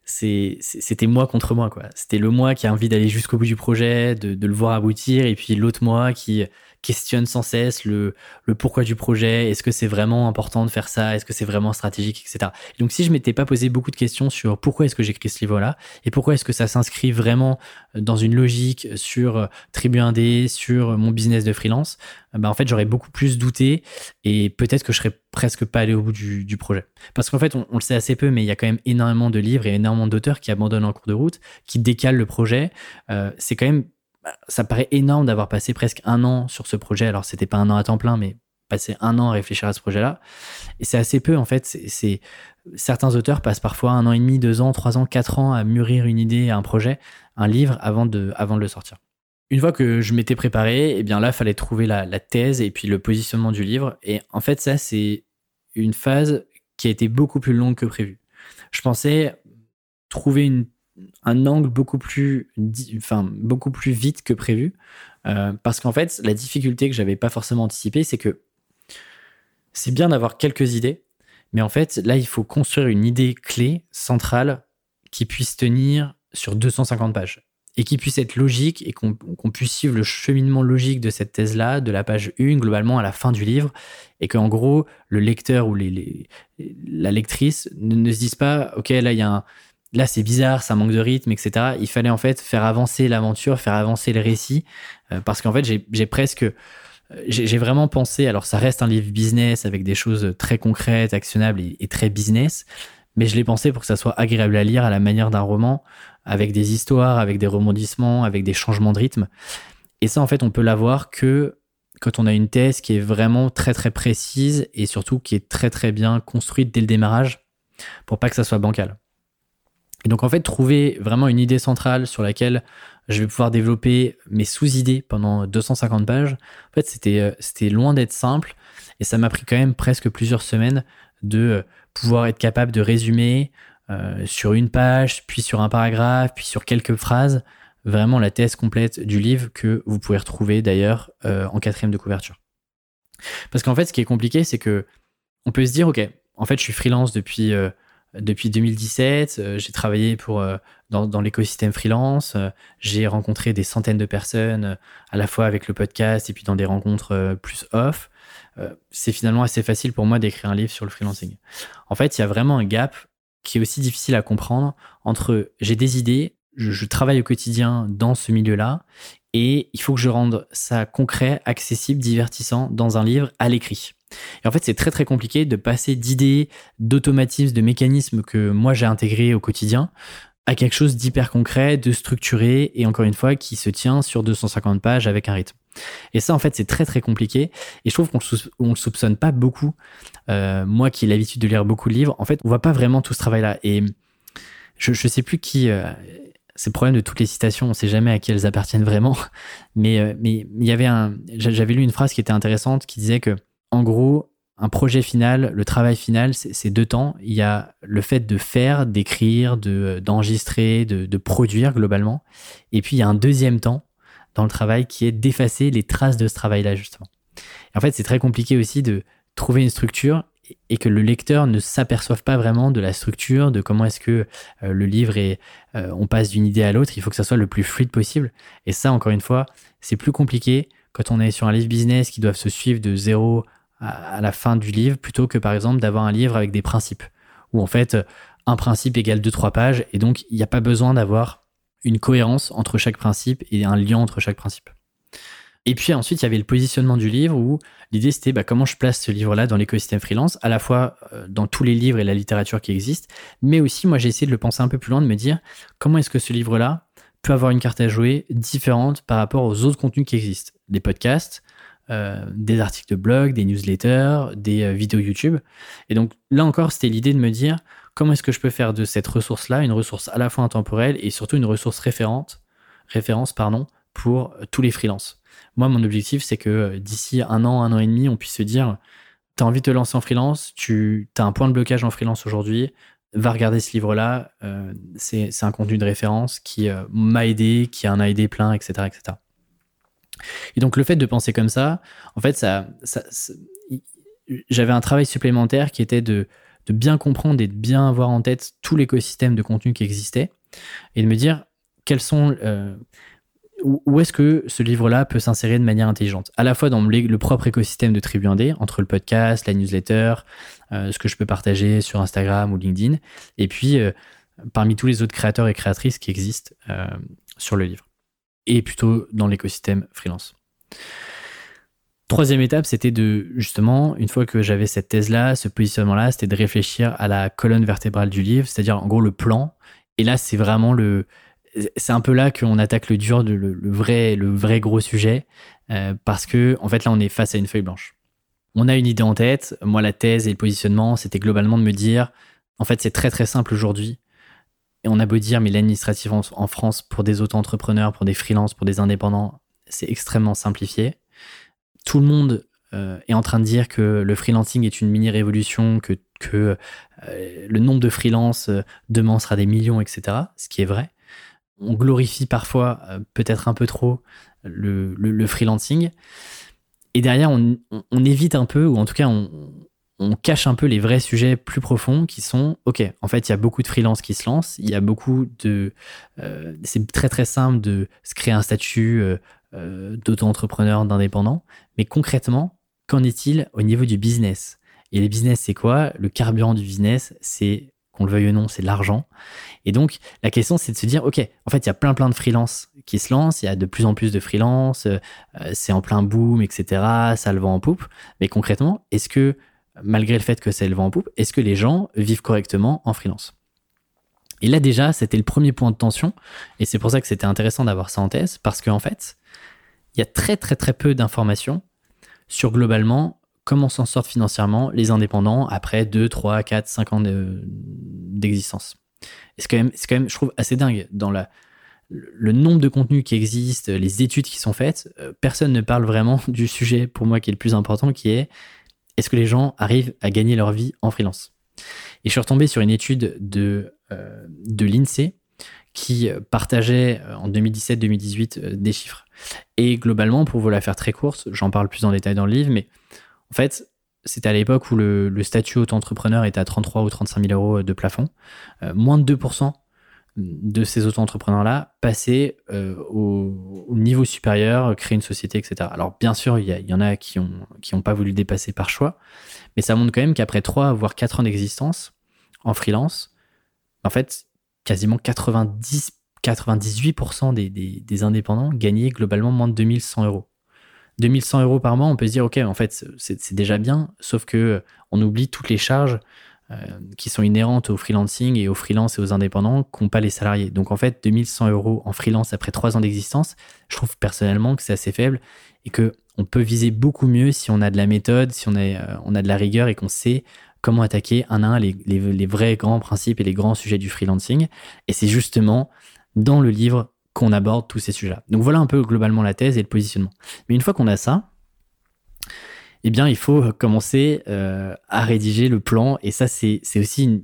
c'était moi contre moi quoi. C'était le moi qui a envie d'aller jusqu'au bout du projet, de, de, le voir aboutir, et puis l'autre moi qui questionne sans cesse le, le pourquoi du projet. Est-ce que c'est vraiment important de faire ça Est-ce que c'est vraiment stratégique, etc. donc si je m'étais pas posé beaucoup de questions sur pourquoi est-ce que j'écris ce livre-là et pourquoi est-ce que ça s'inscrit vraiment dans une logique sur Tribu 1D, sur mon business de freelance, bah en fait j'aurais beaucoup plus douté et peut-être que je serais presque pas allé au bout du, du projet. Parce qu'en fait on, le sait assez peu, mais il y a quand même énormément de livres et énormément d'auteurs qui abandonnent en cours de route, qui décalent le projet. Euh, c'est quand même bah, ça paraît énorme d'avoir passé presque un an sur ce projet. Alors, c'était pas un an à temps plein, mais passer un an à réfléchir à ce projet-là. Et c'est assez peu, en fait. C'est certains auteurs passent parfois un an et demi, deux ans, trois ans, quatre ans à mûrir une idée, un projet, un livre avant de, avant de le sortir. Une fois que je m'étais préparé, eh bien là, fallait trouver la, la thèse et puis le positionnement du livre. Et en fait, ça, c'est une phase qui a été beaucoup plus longue que prévu. Je pensais trouver une un angle beaucoup plus, enfin, beaucoup plus vite que prévu. Euh, parce qu'en fait, la difficulté que j'avais pas forcément anticipée, c'est que c'est bien d'avoir quelques idées, mais en fait, là, il faut construire une idée clé, centrale, qui puisse tenir sur 250 pages et qui puisse être logique et qu'on puisse suivre le cheminement logique de cette thèse-là, de la page 1 globalement à la fin du livre, et qu'en gros, le lecteur ou les, la lectrice ne, ne, se dise pas, OK, là, il y a un là c'est bizarre, ça manque de rythme, etc. Il fallait en fait faire avancer l'aventure, faire avancer le récit, euh, parce qu'en fait j'ai presque, euh, j'ai vraiment pensé, alors ça reste un livre business avec des choses très concrètes, actionnables et, très business, mais je l'ai pensé pour que ça soit agréable à lire à la manière d'un roman, avec des histoires, avec des rebondissements, avec des changements de rythme. Et ça en fait on peut l'avoir que quand on a une thèse qui est vraiment très très précise et surtout qui est très très bien construite dès le démarrage pour pas que ça soit bancal. Et donc en fait, trouver vraiment une idée centrale sur laquelle je vais pouvoir développer mes sous-idées pendant 250 pages, en fait, c'était euh, c'était loin d'être simple et ça m'a pris quand même presque plusieurs semaines de euh, pouvoir être capable de résumer euh, sur une page, puis sur un paragraphe, puis sur quelques phrases, vraiment la thèse complète du livre que vous pouvez retrouver d'ailleurs en quatrième de couverture. Parce qu'en fait, ce qui est compliqué, c'est que on peut se dire, ok, en fait, je suis freelance depuis depuis 2017. Euh, j'ai travaillé pour, euh, dans, dans l'écosystème freelance. Euh, j'ai rencontré des centaines de personnes, à la fois avec le podcast et puis dans des rencontres plus off. c'est finalement assez facile pour moi d'écrire un livre sur le freelancing. En fait, il y a vraiment un gap qui est aussi difficile à comprendre entre j'ai des idées, je, je travaille au quotidien dans ce milieu-là, et il faut que je rende ça concret, accessible, divertissant dans un livre à l'écrit. Et en fait, c'est très très compliqué de passer d'idées, d'automatismes, de mécanismes que moi j'ai intégrés au quotidien à quelque chose d'hyper concret, de structuré et encore une fois qui se tient sur 250 pages avec un rythme. Et ça, en fait, c'est très très compliqué. Et je trouve qu'on le, le soupçonne pas beaucoup. Euh, moi qui ai l'habitude de lire beaucoup de livres, en fait, on voit pas vraiment tout ce travail-là. Et je, je sais plus qui. Euh, c'est le problème de toutes les citations, on sait jamais à qui elles appartiennent vraiment. Mais euh, mais il y avait un, j'avais lu une phrase qui était intéressante qui disait que en gros, un projet final, le travail final, c'est deux temps. Il y a le fait de faire, d'écrire, d'enregistrer, de, produire globalement. Et puis il y a un deuxième temps dans le travail qui est d'effacer les traces de ce travail-là, justement. En fait, c'est très compliqué aussi de trouver une structure et que le lecteur ne s'aperçoive pas vraiment de la structure, de comment est-ce que euh, le livre est, euh, on passe d'une idée à l'autre. Il faut que ça soit le plus fluide possible. Et ça, encore une fois, c'est plus compliqué quand on est sur un livre business qui doivent se suivre de zéro à, la fin du livre plutôt que par exemple d'avoir un livre avec des principes où en fait un principe égale deux trois pages et donc il n'y a pas besoin d'avoir une cohérence entre chaque principe et un lien entre chaque principe. Et puis ensuite, il y avait le positionnement du livre où l'idée c'était bah, comment je place ce livre-là dans l'écosystème freelance, à la fois euh, dans tous les livres et la littérature qui existent, mais aussi moi j'ai essayé de le penser un peu plus loin, de me dire comment est-ce que ce livre-là peut avoir une carte à jouer différente par rapport aux autres contenus qui existent, des podcasts, euh, des articles de blog, des newsletters, des euh, vidéos YouTube. Et donc là encore, c'était l'idée de me dire comment est-ce que je peux faire de cette ressource-là une ressource à la fois intemporelle et surtout une ressource référente, référence pardon, pour euh, tous les freelances. Moi, mon objectif, c'est que d'ici un an, un an et demi, on puisse se dire, tu as envie de te lancer en freelance, tu as un point de blocage en freelance aujourd'hui, va regarder ce livre-là, c'est un contenu de référence qui m'a aidé, qui en a aidé plein, etc. etc. Et donc le fait de penser comme ça, en fait, ça, j'avais un travail supplémentaire qui était de, bien comprendre et de bien avoir en tête tout l'écosystème de contenu qui existait et de me dire quels sont euh, où, est-ce que ce livre-là peut s'insérer de manière intelligente? À la fois dans le, propre écosystème de Tribu 1D, entre le podcast, la newsletter, euh, ce que je peux partager sur Instagram ou LinkedIn, et puis euh, parmi tous les autres créateurs et créatrices qui existent sur le livre, et plutôt dans l'écosystème freelance. Troisième étape, c'était de, justement, une fois que j'avais cette thèse-là, ce positionnement-là, c'était de réfléchir à la colonne vertébrale du livre, c'est-à-dire en gros le plan. Et là, c'est vraiment le. C'est un peu là qu'on attaque le dur, de, le, vrai, le vrai gros sujet, euh, parce que, en fait, là, on est face à une feuille blanche. On a une idée en tête. Moi, la thèse et le positionnement, c'était globalement de me dire, en fait, c'est très très simple aujourd'hui. Et on a beau dire, mais l'administratif en, France, pour des auto-entrepreneurs, pour des freelances, pour des indépendants, c'est extrêmement simplifié tout le monde euh, est en train de dire que le freelancing est une mini-révolution, que, euh, le nombre de freelances euh, demain sera des millions, etc. Ce qui est vrai. On glorifie parfois, peut-être un peu trop, le, le, freelancing. Et derrière, on, on, évite un peu, ou en tout cas, on, on, cache un peu les vrais sujets plus profonds qui sont, OK, en fait, il y a beaucoup de freelances qui se lancent, il y a beaucoup de... c'est très très simple de se créer un statut euh, d'auto-entrepreneurs, d'indépendants. Mais concrètement, qu'en est-il au niveau du business? Et les business, c'est quoi? Le carburant du business, c'est, qu'on le veuille ou non, c'est l'argent. Et donc, la question, c'est de se dire, OK, en fait, il y a plein, plein de freelances qui se lancent, il y a de plus en plus de freelance, euh, c'est en plein boom, etc., ça le vend en poupe. Mais concrètement, est-ce que, malgré le fait que ça le vend en poupe, est-ce que les gens vivent correctement en freelance? Et là déjà, c'était le premier point de tension, et c'est pour ça que c'était intéressant d'avoir ça en thèse, parce qu'en fait, il y a très très très peu d'informations sur globalement comment s'en sortent financièrement les indépendants après 2, 3, 4, 5 ans d'existence. c'est quand, même, quand même, je trouve, assez dingue. Dans la, le nombre de contenus qui existent, les études qui sont faites, euh, personne ne parle vraiment du sujet pour moi qui est le plus important, qui est est-ce que les gens arrivent à gagner leur vie en freelance? Et je suis retombé sur une étude de, euh, de l'INSEE qui partageait euh, en 2017-2018 des chiffres. Et globalement, pour vous la faire très courte, j'en parle plus en détail dans le livre, mais en fait, c'était à l'époque où le, statut auto-entrepreneur était à 33 ou 35 000 euros de plafond. Euh, moins de 2% de ces auto-entrepreneurs-là passaient euh, au, niveau supérieur, créer une société, etc. Alors bien sûr, il y, en a qui n'ont qui ont pas voulu dépasser par choix, mais ça montre quand même qu'après 3 voire 4 ans d'existence en freelance, en fait, quasiment 90 98% des, indépendants gagnaient globalement moins de 2100 euros. 2100 euros par mois, on peut se dire, OK, en fait, c'est déjà bien, sauf que euh, on oublie toutes les charges qui sont inhérentes au freelancing et aux freelance et aux indépendants qu'ont pas les salariés. Donc, en fait, 2100 euros en freelance après trois ans d'existence, je trouve personnellement que c'est assez faible et que on peut viser beaucoup mieux si on a de la méthode, si on a, euh, on a de la rigueur et qu'on sait comment attaquer un à un les, les, vrais grands principes et les grands sujets du freelancing. Et c'est justement dans le livre qu'on aborde tous ces sujets-là. Donc voilà un peu globalement la thèse et le positionnement. Mais une fois qu'on a ça, eh bien, il faut commencer euh, à rédiger le plan. Et ça, c'est aussi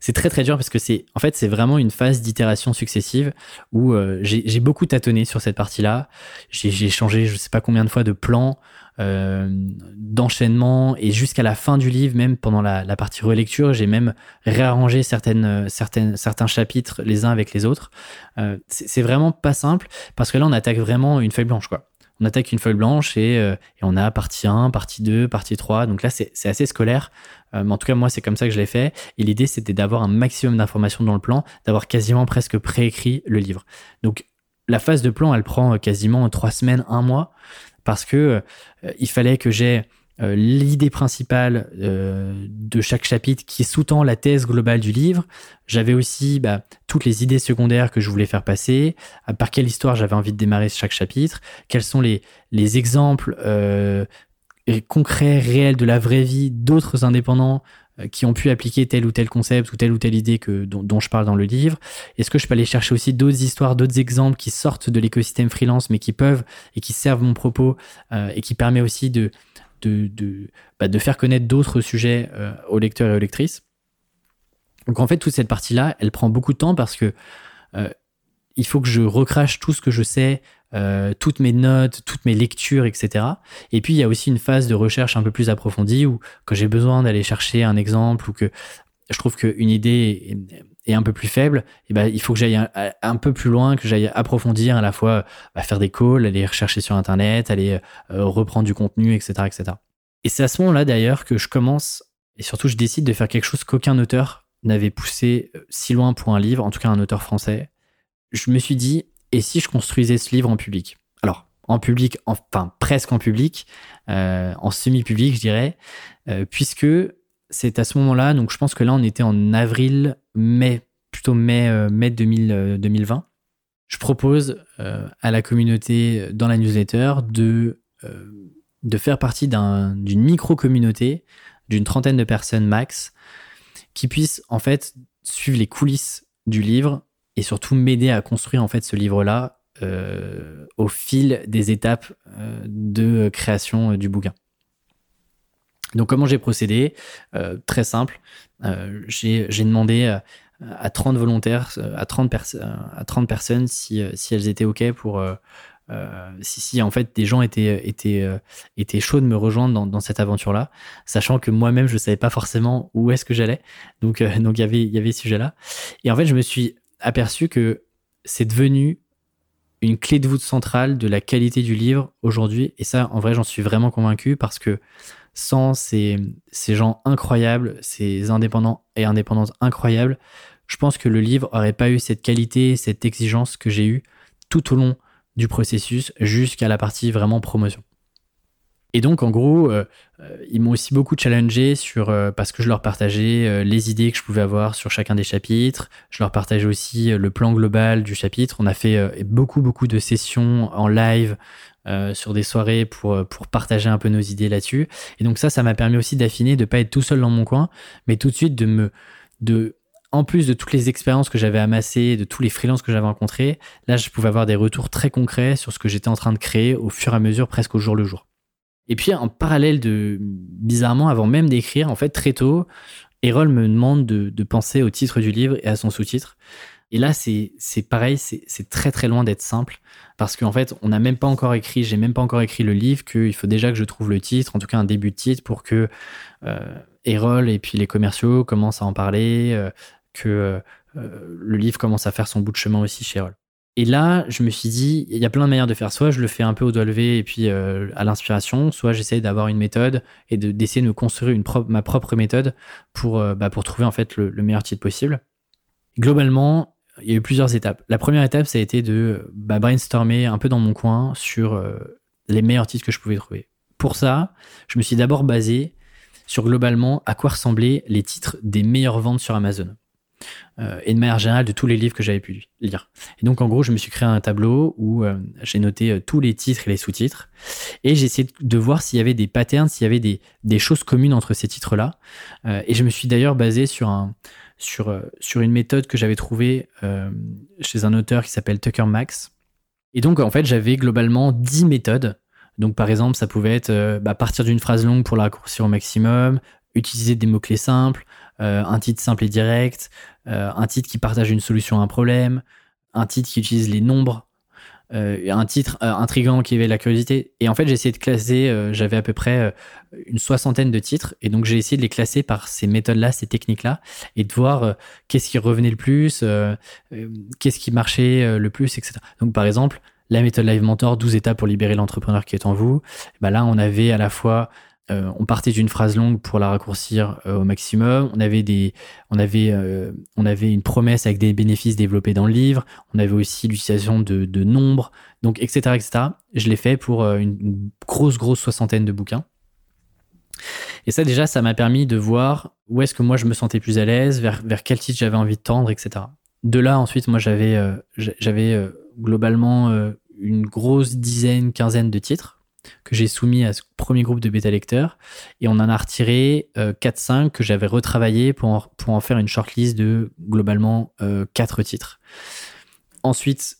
c'est très très dur parce que c'est en fait c'est vraiment une phase d'itération successive où euh, j'ai beaucoup tâtonné sur cette partie-là. J'ai changé je sais pas combien de fois de plan. Euh, d'enchaînement et jusqu'à la fin du livre, même pendant la, partie relecture, j'ai même réarrangé certaines, certaines, certains chapitres les uns avec les autres. Euh, c'est vraiment pas simple parce que là, on attaque vraiment une feuille blanche, quoi. On attaque une feuille blanche et, euh, on a partie 1, partie 2, partie 3. Donc là, c'est assez scolaire. mais en tout cas, moi, c'est comme ça que je l'ai fait. Et l'idée, c'était d'avoir un maximum d'informations dans le plan, d'avoir quasiment presque préécrit le livre. Donc, la phase de plan, elle prend quasiment trois semaines, un mois parce que euh, il fallait que j'ai euh, l'idée principale euh, de chaque chapitre qui sous-tend la thèse globale du livre. J'avais aussi bah, toutes les idées secondaires que je voulais faire passer, par quelle histoire j'avais envie de démarrer chaque chapitre, quels sont les, les exemples concrets, réels de la vraie vie d'autres indépendants euh, qui ont pu appliquer tel ou tel concept ou telle ou telle idée dont, je parle dans le livre. Est-ce que je peux aller chercher aussi d'autres histoires, d'autres exemples qui sortent de l'écosystème freelance mais qui peuvent et qui servent mon propos euh, et qui permet aussi de, bah, faire connaître d'autres sujets euh, aux lecteurs et aux lectrices? Donc en fait, toute cette partie-là, elle prend beaucoup de temps parce que il faut que je recrache tout ce que je sais, euh, toutes mes notes, toutes mes lectures, etc. Et puis il y a aussi une phase de recherche un peu plus approfondie où quand j'ai besoin d'aller chercher un exemple ou que je trouve qu'une idée est, un peu plus faible, et eh ben, il faut que j'aille un, peu plus loin, que j'aille approfondir à la fois bah, faire des calls, aller rechercher sur Internet, aller euh, reprendre du contenu, etc. etc. Et c'est à ce moment-là d'ailleurs que je commence, et surtout je décide de faire quelque chose qu'aucun auteur n'avait poussé euh, si loin pour un livre, en tout cas un auteur français. Je me suis dit, et si je construisais ce livre en public? Alors, en public, enfin presque en public, euh, en semi-public, je dirais, puisque c'est à ce moment-là, donc je pense que là, on était en avril, mai, plutôt mai, euh, mai 2020. Euh, je propose euh, à la communauté dans la newsletter de, de faire partie d'une micro-communauté d'une trentaine de personnes max qui puissent en fait suivre les coulisses du livre et surtout m'aider à construire en fait ce livre-là au fil des étapes de création du bouquin. Donc comment j'ai procédé? Euh, Très simple. Euh, j'ai demandé à 30 volontaires, à 30, à 30 personnes si, si, elles étaient OK pour... Euh, si, si en fait des gens étaient, étaient chauds de me rejoindre dans, cette aventure-là, sachant que moi-même je ne savais pas forcément où est-ce que j'allais. Donc donc il y avait y avait ce sujet-là. Et en fait je me suis aperçu que c'est devenu une clé de voûte centrale de la qualité du livre aujourd'hui. Et ça, en vrai, j'en suis vraiment convaincu parce que sans ces, ces gens incroyables, ces indépendants et indépendantes incroyables, je pense que le livre aurait pas eu cette qualité, cette exigence que j'ai eue tout au long du processus jusqu'à la partie vraiment promotion. Et donc, en gros, euh, euh, ils m'ont aussi beaucoup challengé sur, euh, parce que je leur partageais les idées que je pouvais avoir sur chacun des chapitres. Je leur partageais aussi le plan global du chapitre. On a fait beaucoup, beaucoup de sessions en live sur des soirées pour, pour partager un peu nos idées là-dessus. Et donc ça, ça m'a permis aussi d'affiner, de pas être tout seul dans mon coin, mais tout de suite de me... De, en plus de toutes les expériences que j'avais amassées, de tous les freelances que j'avais rencontrés, là, je pouvais avoir des retours très concrets sur ce que j'étais en train de créer au fur et à mesure, presque au jour le jour. Et puis, en parallèle de, bizarrement, avant même d'écrire, en fait, très tôt, Erol me demande de, penser au titre du livre et à son sous-titre. Et là, c'est pareil, c'est très très loin d'être simple parce qu'en fait, on n'a même pas encore écrit, j'ai même pas encore écrit le livre, qu'il faut déjà que je trouve le titre, en tout cas un début de titre pour que euh, Erol et puis les commerciaux commencent à en parler, euh, que euh, le livre commence à faire son bout de chemin aussi chez Erol. Et là, je me suis dit, il y a plein de manières de faire. Soit je le fais un peu au doigt levé et puis euh, à l'inspiration, soit j'essaie d'avoir une méthode et d'essayer de, me construire une ma propre méthode pour, bah, trouver en fait le, le meilleur titre possible. Globalement, il y a eu plusieurs étapes. La première étape, ça a été de bah, brainstormer un peu dans mon coin sur euh, les meilleurs titres que je pouvais trouver. Pour ça, je me suis d'abord basé sur globalement à quoi ressemblaient les titres des meilleures ventes sur Amazon. Euh, et de manière générale de tous les livres que j'avais pu lire. Et donc en gros, je me suis créé un tableau où euh, j'ai noté tous les titres et les sous-titres. Et j'ai essayé de voir s'il y avait des patterns, s'il y avait des, choses communes entre ces titres-là. et je me suis d'ailleurs basé sur un, sur, euh, sur une méthode que j'avais trouvée euh, chez un auteur qui s'appelle Tucker Max. Et donc, en fait, j'avais globalement 10 méthodes. Donc, par exemple, ça pouvait être euh, bah, partir d'une phrase longue pour la raccourcir au maximum, utiliser des mots-clés simples, un titre simple et direct, un titre qui partage une solution à un problème, un titre qui utilise les nombres euh, un titre euh, intrigant qui avait la curiosité. Et en fait, j'ai essayé de classer, euh, j'avais à peu près une soixantaine de titres, et donc j'ai essayé de les classer par ces méthodes-là, ces techniques-là, et de voir qu'est-ce qui revenait le plus, qu'est-ce qui marchait le plus, etc. Donc par exemple, la méthode Live Mentor, 12 étapes pour libérer l'entrepreneur qui est en vous, bah là, on avait à la fois euh, on partait d'une phrase longue pour la raccourcir euh, au maximum. On avait des, on avait, euh, on avait une promesse avec des bénéfices développés dans le livre. On avait aussi l'utilisation de, de nombres, donc etc., etc. Je l'ai fait pour une grosse, grosse soixantaine de bouquins. Et ça, déjà, ça m'a permis de voir où est-ce que moi je me sentais plus à l'aise, vers, quel titre j'avais envie de tendre, etc. De là, ensuite, moi, j'avais globalement une grosse dizaine, quinzaine de titres que j'ai soumis à ce premier groupe de bêta lecteurs et on en a retiré 4-5 euh, que j'avais retravaillé pour en, pour faire une shortlist de globalement 4 euh, titres. Ensuite,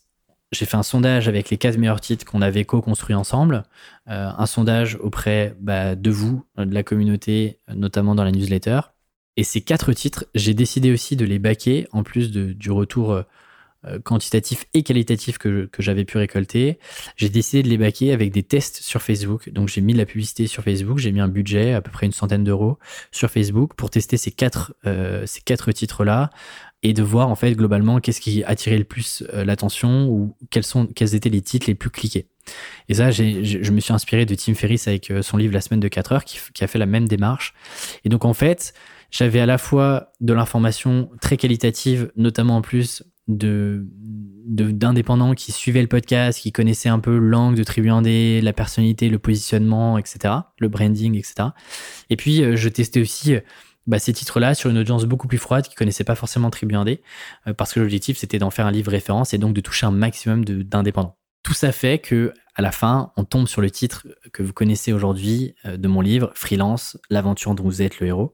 j'ai fait un sondage avec les 4 meilleurs titres qu'on avait co-construits ensemble, euh, un sondage auprès bah, de vous, de la communauté, notamment dans la newsletter. Et ces 4 titres, j'ai décidé aussi de les baquer, en plus du retour quantitatifs et qualitatifs que, que j'avais pu récolter, j'ai décidé de les baquer avec des tests sur Facebook. Donc j'ai mis de la publicité sur Facebook, j'ai mis un budget à peu près une centaine d'euros sur Facebook pour tester ces quatre, euh, ces quatre titres-là et de voir en fait globalement qu'est-ce qui attirait le plus euh, l'attention ou quels sont quels étaient les titres les plus cliqués. Et ça, je me suis inspiré de Tim Ferriss avec euh, son livre La semaine de 4 heures qui, qui a fait la même démarche. Et donc en fait, j'avais à la fois de l'information très qualitative, notamment en plus de, d'indépendants qui suivaient le podcast, qui connaissaient un peu l'angle de Tribu 1D, la personnalité, le positionnement, etc., le branding, etc. Et puis euh, je testais aussi bah, ces titres-là sur une audience beaucoup plus froide qui connaissait pas forcément Tribu 1D, euh, parce que l'objectif c'était d'en faire un livre référence et donc de toucher un maximum d'indépendants. Tout ça fait que à la fin, on tombe sur le titre que vous connaissez aujourd'hui euh, de mon livre, Freelance, l'aventure dont vous êtes le héros,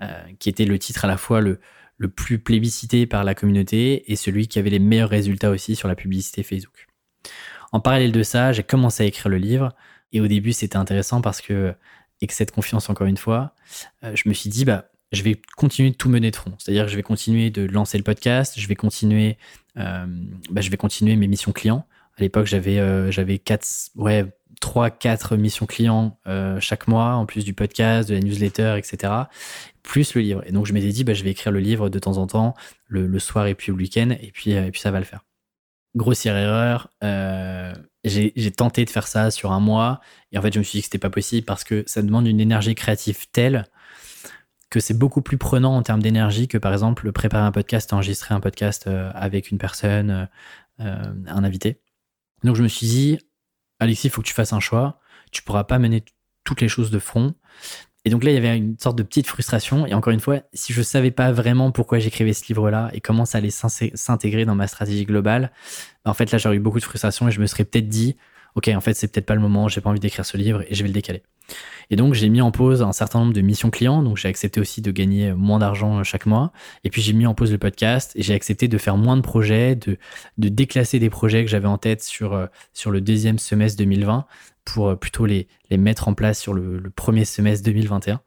euh, qui était le titre à la fois le, le plus plébiscité par la communauté et celui qui avait les meilleurs résultats aussi sur la publicité Facebook. En parallèle de ça, j'ai commencé à écrire le livre et au début c'était intéressant parce que que cette confiance, encore une fois, euh, je me suis dit, bah, je vais continuer de tout mener de front. C'est-à-dire que je vais continuer de lancer le podcast, je vais continuer, euh, bah, je vais continuer mes missions clients. À l'époque, j'avais euh, j'avais quatre, ouais, trois, quatre missions clients chaque mois, en plus du podcast, de la newsletter, etc. Plus le livre. Et donc, je m'étais dit, bah, je vais écrire le livre de temps en temps, le, soir et puis le week-end, et puis, et puis ça va le faire grossière erreur. Euh, j'ai tenté de faire ça sur un mois et en fait je me suis dit que c'était pas possible parce que ça demande une énergie créative telle que c'est beaucoup plus prenant en termes d'énergie que par exemple préparer un podcast, enregistrer un podcast euh, avec une personne, euh, un invité. Donc je me suis dit, Alexis, il faut que tu fasses un choix. Tu pourras pas mener toutes les choses de front. Et donc là, il y avait une sorte de petite frustration. Et encore une fois, si je savais pas vraiment pourquoi j'écrivais ce livre-là et comment ça allait s'intégrer dans ma stratégie globale, bah, en fait, là, j'aurais eu beaucoup de frustration et je me serais peut-être dit, OK, en fait, c'est peut-être pas le moment, j'ai pas envie d'écrire ce livre et je vais le décaler. Et donc, j'ai mis en pause un certain nombre de missions clients. Donc, j'ai accepté aussi de gagner moins d'argent chaque mois. Et puis, j'ai mis en pause le podcast et j'ai accepté de faire moins de projets, de, de déclasser des projets que j'avais en tête sur, euh, sur le deuxième semestre 2020 pour euh, plutôt les, les mettre en place sur le, premier semestre 2021,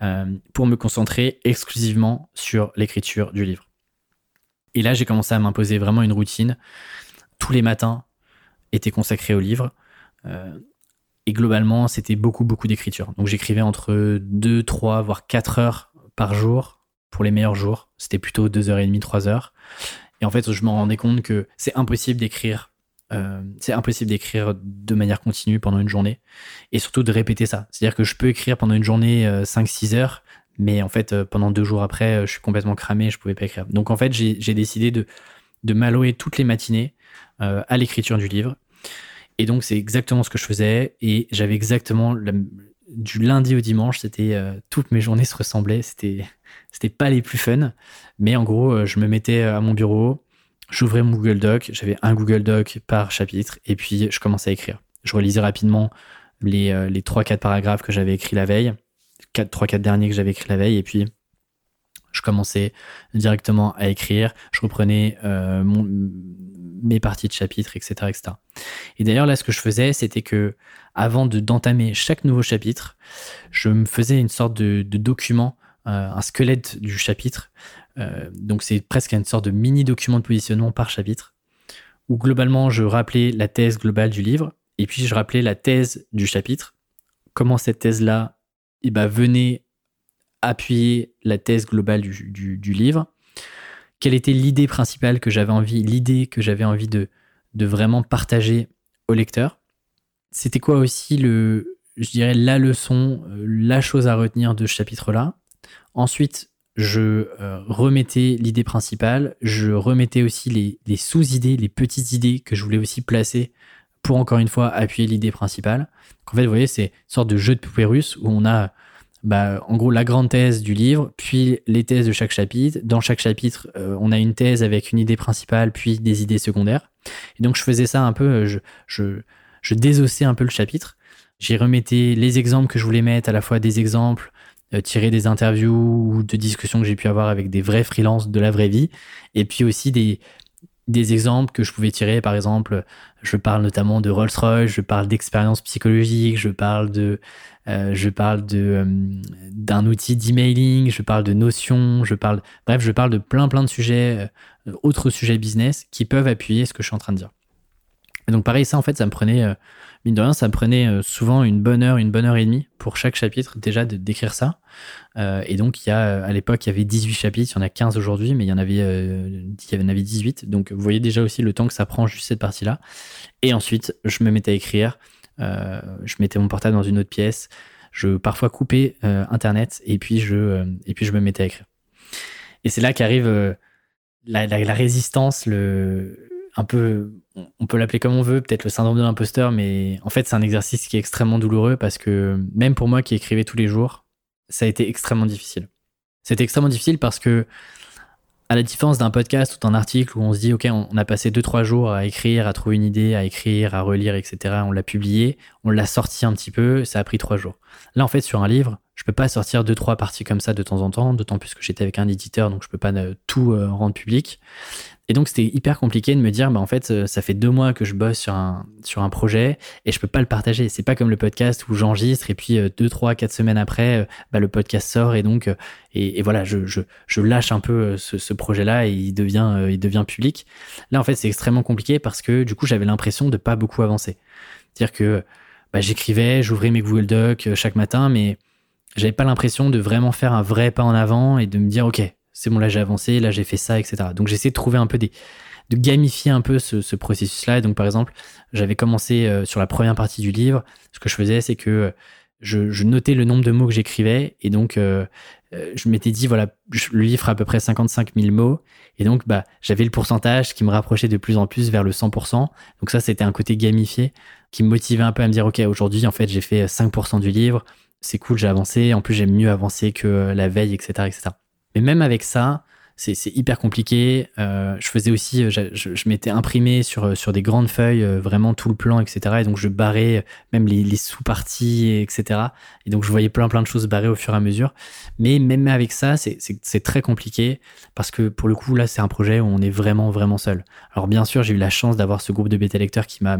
euh, pour me concentrer exclusivement sur l'écriture du livre. Et là, j'ai commencé à m'imposer vraiment une routine. Tous les matins étaient consacrés au livre. Euh, et globalement, c'était beaucoup, beaucoup d'écriture. Donc j'écrivais entre 2, 3, voire 4 heures par jour pour les meilleurs jours. C'était plutôt 2h30, 3 heures. Et en fait, je me rendais compte que c'est impossible d'écrire euh, c'est impossible d'écrire de manière continue pendant une journée et surtout de répéter ça. C'est-à-dire que je peux écrire pendant une journée 5-6 euh, heures, mais en fait, euh, pendant deux jours après, je suis complètement cramé, je pouvais pas écrire. Donc en fait, j'ai décidé de, de m'allouer toutes les matinées à l'écriture du livre. Et donc, c'est exactement ce que je faisais. Et j'avais exactement du lundi au dimanche, c'était toutes mes journées se ressemblaient. C'était, c'était pas les plus fun, mais en gros, je me mettais à mon bureau, J'ouvrais mon Google Doc, j'avais un Google Doc par chapitre, et puis je commençais à écrire. Je relisais rapidement les, euh, les 3-4 paragraphes que j'avais écrits la veille, 3-4 derniers que j'avais écrits la veille, et puis je commençais directement à écrire, je reprenais euh, mon, mes parties de chapitre, etc. etc. Et d'ailleurs, là, ce que je faisais, c'était que avant de d'entamer chaque nouveau chapitre, je me faisais une sorte de, de document, euh, un squelette du chapitre, euh, donc c'est presque une sorte de mini document de positionnement par chapitre, où globalement je rappelais la thèse globale du livre, et puis je rappelais la thèse du chapitre, comment cette thèse-là eh ben, venait appuyer la thèse globale du, livre, quelle était l'idée principale que j'avais envie, l'idée que j'avais envie de, de vraiment partager au lecteur? C'était quoi aussi le, je dirais, la leçon, euh, la chose à retenir de ce chapitre-là? Ensuite, je euh, remettais l'idée principale, je remettais aussi les, sous-idées, les petites idées que je voulais aussi placer pour encore une fois appuyer l'idée principale. en fait, vous voyez, c'est une sorte de jeu de poupée russe où on a bah, en gros la grande thèse du livre, puis les thèses de chaque chapitre. Dans chaque chapitre, euh, on a une thèse avec une idée principale, puis des idées secondaires. Et donc je faisais ça un peu, euh, je, je, désossais un peu le chapitre. J'y remettais les exemples que je voulais mettre, à la fois des exemples euh, tirer des interviews ou de discussions que j'ai pu avoir avec des vrais freelances de la vraie vie, et puis aussi des, des exemples que je pouvais tirer. Par exemple, je parle notamment de Rolls-Royce, je parle d'expérience psychologique, je parle de, euh, je parle de euh, d'un outil d'emailing, je parle de notions, je parle, bref, je parle de plein plein de sujets, euh, autres sujets business qui peuvent appuyer ce que je suis en train de dire. Donc pareil, ça en fait, ça me prenait, mine de rien, ça me prenait souvent une bonne heure, une bonne heure et demie pour chaque chapitre déjà d'écrire ça. et donc il y a, à l'époque, il y avait 18 chapitres, il y en a 15 aujourd'hui, mais il y en avait, il y en avait 18. Donc vous voyez déjà aussi le temps que ça prend juste cette partie-là. Et ensuite, je me mettais à écrire. Euh, je mettais mon portable dans une autre pièce. Je parfois coupais euh, Internet et puis, je, euh, et puis je me mettais à écrire. Et c'est là qu'arrive la, la, résistance, le, un peu, on peut l'appeler comme on veut, peut-être le syndrome de l'imposteur, mais en fait, c'est un exercice qui est extrêmement douloureux parce que même pour moi qui écrivais tous les jours, ça a été extrêmement difficile. C'était extrêmement difficile parce que à la différence d'un podcast ou d'un article où on se dit, OK, on, a passé 2-3 jours à écrire, à trouver une idée, à écrire, à relire, etc. On l'a publié, on l'a sorti un petit peu, ça a pris 3 jours. Là, en fait, sur un livre, je peux pas sortir 2-3 parties comme ça de temps en temps, d'autant plus que j'étais avec un éditeur, donc je peux pas euh, tout euh, rendre public. Et donc, c'était hyper compliqué de me dire, bah, en fait, euh, ça fait deux mois que je bosse sur un, sur un projet et je peux pas le partager. C'est pas comme le podcast où j'enregistre et puis euh, deux, trois, quatre semaines après, euh, bah, le podcast sort et donc, et, voilà, je, je, je, lâche un peu ce, projet-là et il devient, il devient public. Là, en fait, c'est extrêmement compliqué parce que du coup, j'avais l'impression de pas beaucoup avancer. C'est-à-dire que bah, j'écrivais, j'ouvrais mes Google Docs chaque matin, mais j'avais pas l'impression de vraiment faire un vrai pas en avant et de me dire, OK, c'est bon, là j'ai avancé, là j'ai fait ça, etc. Donc j'essaie de trouver un peu des, de gamifier un peu ce, processus-là. Et donc par exemple, j'avais commencé euh, sur la première partie du livre. Ce que je faisais, c'est que euh, je, notais le nombre de mots que j'écrivais et donc euh, je m'étais dit voilà, le livre a à peu près 55 000 mots et donc bah j'avais le pourcentage qui me rapprochait de plus en plus vers le 100%. Donc ça c'était un côté gamifié qui me motivait un peu à me dire ok aujourd'hui en fait j'ai fait 5% du livre, c'est cool j'ai avancé, en plus j'aime mieux avancer que la veille etc etc. Mais même avec ça, c'est hyper compliqué. Euh, je faisais aussi, euh, je, je, m'étais imprimé sur, euh, sur des grandes feuilles, vraiment tout le plan, etc. Et donc je barrais même les, les sous-parties, etc. Et donc je voyais plein plein de choses barrées au fur et à mesure. Mais même avec ça, c'est très compliqué parce que pour le coup, là, c'est un projet où on est vraiment, vraiment seul. Alors bien sûr, j'ai eu la chance d'avoir ce groupe de bêta lecteurs qui m'a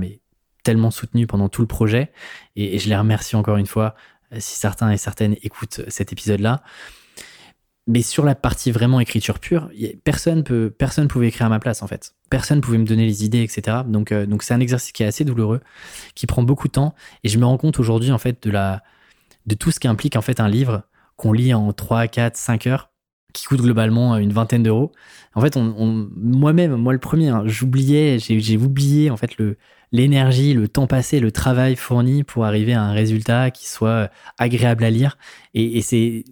tellement soutenu pendant tout le projet. Et, et je les remercie encore une fois si certains et certaines écoutent cet épisode-là mais sur la partie vraiment écriture pure, personne peut, personne pouvait écrire à ma place en fait. Personne pouvait me donner les idées, etc. Donc, euh, donc c'est un exercice qui est assez douloureux, qui prend beaucoup de temps. Et je me rends compte aujourd'hui en fait de la, de tout ce qui implique en fait un livre qu'on lit en 3, 4, 5 heures, qui coûte globalement une vingtaine d'euros. En fait, on, moi-même, moi le premier, hein, j'oubliais, j'ai oublié en fait le l'énergie, le temps passé, le travail fourni pour arriver à un résultat qui soit agréable à lire. Et, et c'est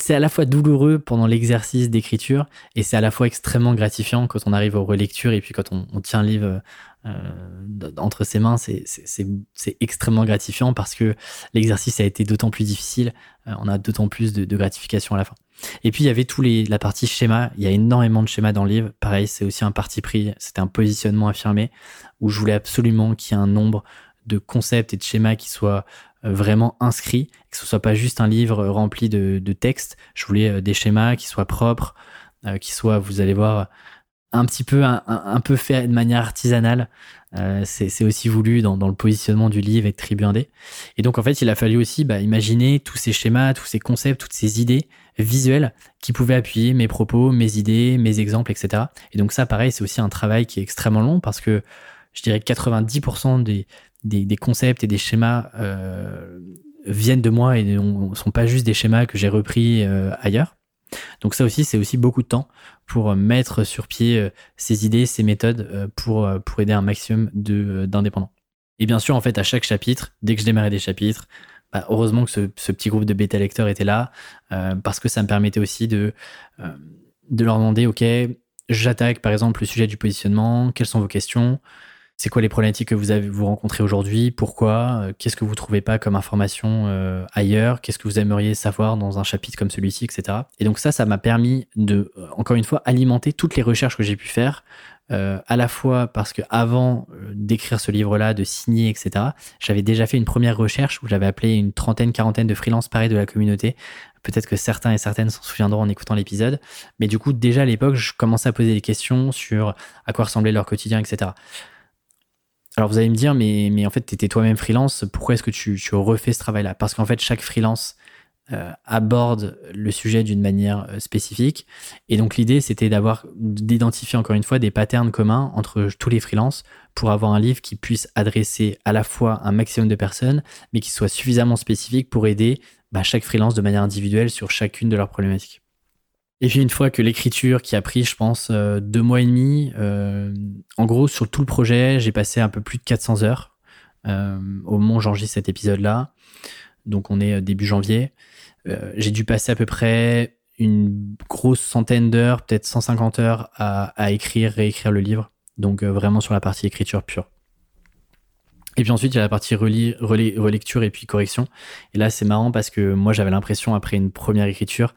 c'est à la fois douloureux pendant l'exercice d'écriture et c'est à la fois extrêmement gratifiant quand on arrive aux relectures et puis quand on, tient un livre euh, entre ses mains, c'est extrêmement gratifiant parce que l'exercice a été d'autant plus difficile, euh, on a d'autant plus de, gratification à la fin. Et puis il y avait tous les la partie schéma, il y a énormément de schémas dans le livre. Pareil, c'est aussi un parti pris, c'était un positionnement affirmé où je voulais absolument qu'il y ait un nombre de concepts et de schémas qui soient vraiment inscrits, que ce soit pas juste un livre rempli de, de textes. Je voulais euh, des schémas qui soient propres, euh, qui soient, vous allez voir, un petit peu un, peu fait de manière artisanale. c'est aussi voulu dans, dans, le positionnement du livre et de Tribu Et donc en fait, il a fallu aussi bah, imaginer tous ces schémas, tous ces concepts, toutes ces idées visuelles qui pouvaient appuyer mes propos, mes idées, mes exemples, etc. Et donc ça, pareil, c'est aussi un travail qui est extrêmement long parce que je dirais que 90% des, des, concepts et des schémas euh, viennent de moi et ne sont pas juste des schémas que j'ai repris euh, ailleurs. Donc ça aussi, c'est aussi beaucoup de temps pour mettre sur pied euh, ces idées, ces méthodes pour, pour aider un maximum d'indépendants. Et bien sûr, en fait, à chaque chapitre, dès que je démarrais des chapitres, bah, heureusement que ce, petit groupe de bêta lecteurs était là, parce que ça me permettait aussi de, de leur demander, OK, j'attaque par exemple le sujet du positionnement, quelles sont vos questions? C'est quoi les problématiques que vous avez vous rencontrez aujourd'hui? Pourquoi? Euh, Qu'est-ce que vous trouvez pas comme information euh, ailleurs? Qu'est-ce que vous aimeriez savoir dans un chapitre comme celui-ci, etc. Et donc ça, ça m'a permis de, euh, encore une fois, alimenter toutes les recherches que j'ai pu faire. à la fois parce que avant d'écrire ce livre-là, de signer, etc., j'avais déjà fait une première recherche où j'avais appelé une trentaine, quarantaine de freelances pareils de la communauté. Peut-être que certains et certaines s'en souviendront en écoutant l'épisode. Mais du coup, déjà à l'époque, je commençais à poser des questions sur à quoi ressemblait leur quotidien, etc. Alors vous allez me dire, mais, en fait, tu étais toi-même freelance, pourquoi est-ce que tu, tu refais ce travail-là? Parce qu'en fait, chaque freelance euh, aborde le sujet d'une manière euh, spécifique. Et donc l'idée, c'était d'avoir, d'identifier encore une fois des patterns communs entre tous les freelances pour avoir un livre qui puisse adresser à la fois un maximum de personnes, mais qui soit suffisamment spécifique pour aider bah, chaque freelance de manière individuelle sur chacune de leurs problématiques. Et puis une fois que l'écriture qui a pris, je pense, euh, deux mois et demi, euh, en gros, sur tout le projet, j'ai passé un peu plus de 400 heures euh, au moment où j'enregistre cet épisode-là. Donc on est début janvier. j'ai dû passer à peu près une grosse centaine d'heures, peut-être 150 heures à, écrire, réécrire le livre. Donc vraiment sur la partie écriture pure. Et puis ensuite, il y a la partie relecture et puis correction. Et là, c'est marrant parce que moi, j'avais l'impression, après une première écriture,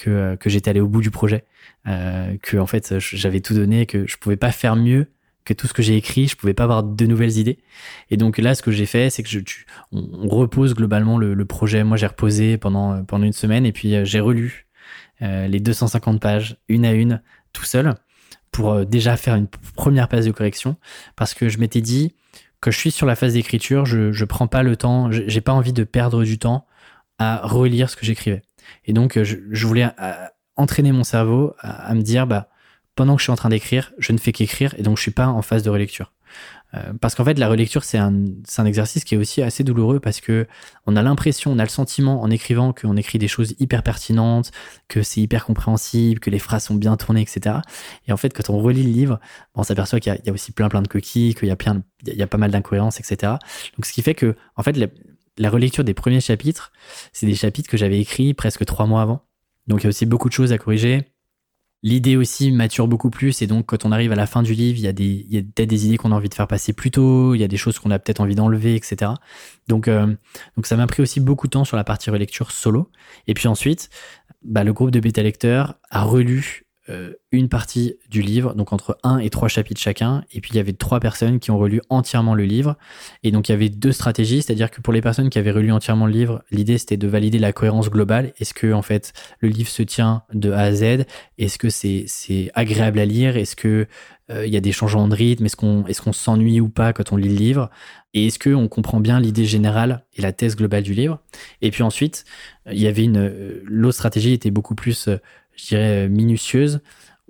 que, que j'étais allé au bout du projet, euh, que en fait j'avais tout donné, que je pouvais pas faire mieux que tout ce que j'ai écrit, je pouvais pas avoir de nouvelles idées. Et donc là, ce que j'ai fait, c'est que je, on, repose globalement le, projet. Moi, j'ai reposé pendant pendant une semaine et puis euh, j'ai relu euh, les 250 pages une à une tout seul pour euh, déjà faire une première phase de correction parce que je m'étais dit que je suis sur la phase d'écriture, je je prends pas le temps, j'ai pas envie de perdre du temps à relire ce que j'écrivais. Et donc, euh, je, voulais euh, entraîner mon cerveau à, me dire, bah, pendant que je suis en train d'écrire, je ne fais qu'écrire et donc je suis pas en phase de relecture. Euh, parce qu'en fait, la relecture, c'est un, un, exercice qui est aussi assez douloureux parce que on a l'impression, on a le sentiment en écrivant qu'on écrit des choses hyper pertinentes, que c'est hyper compréhensible, que les phrases sont bien tournées, etc. Et en fait, quand on relit le livre, on s'aperçoit qu'il y, a aussi plein plein de coquilles, qu'il y a plein, y a pas mal d'incohérences, etc. Donc, ce qui fait que, en fait, la relecture des premiers chapitres, c'est des chapitres que j'avais écrits presque trois mois avant. Donc il y a aussi beaucoup de choses à corriger. L'idée aussi mature beaucoup plus et donc quand on arrive à la fin du livre, il y a, des, il y a peut-être des idées qu'on a envie de faire passer plus tôt, il y a des choses qu'on a peut-être envie d'enlever, etc. Donc, euh, donc ça m'a pris aussi beaucoup de temps sur la partie relecture solo. Et puis ensuite, bah, le groupe de bêta lecteurs a relu une partie du livre, donc entre un et trois chapitres chacun. Et puis il y avait trois personnes qui ont relu entièrement le livre. Et donc il y avait deux stratégies, c'est-à-dire que pour les personnes qui avaient relu entièrement le livre, l'idée c'était de valider la cohérence globale. Est-ce que en fait le livre se tient de A à Z? Est-ce que c'est agréable à lire? Est-ce que euh, il y a des changements de rythme? Est-ce qu'on qu'on s'ennuie ou pas quand on lit le livre? Et est-ce que on comprend bien l'idée générale et la thèse globale du livre? Et puis ensuite, il y avait une euh, l'autre stratégie était beaucoup plus je dirais, minutieuse,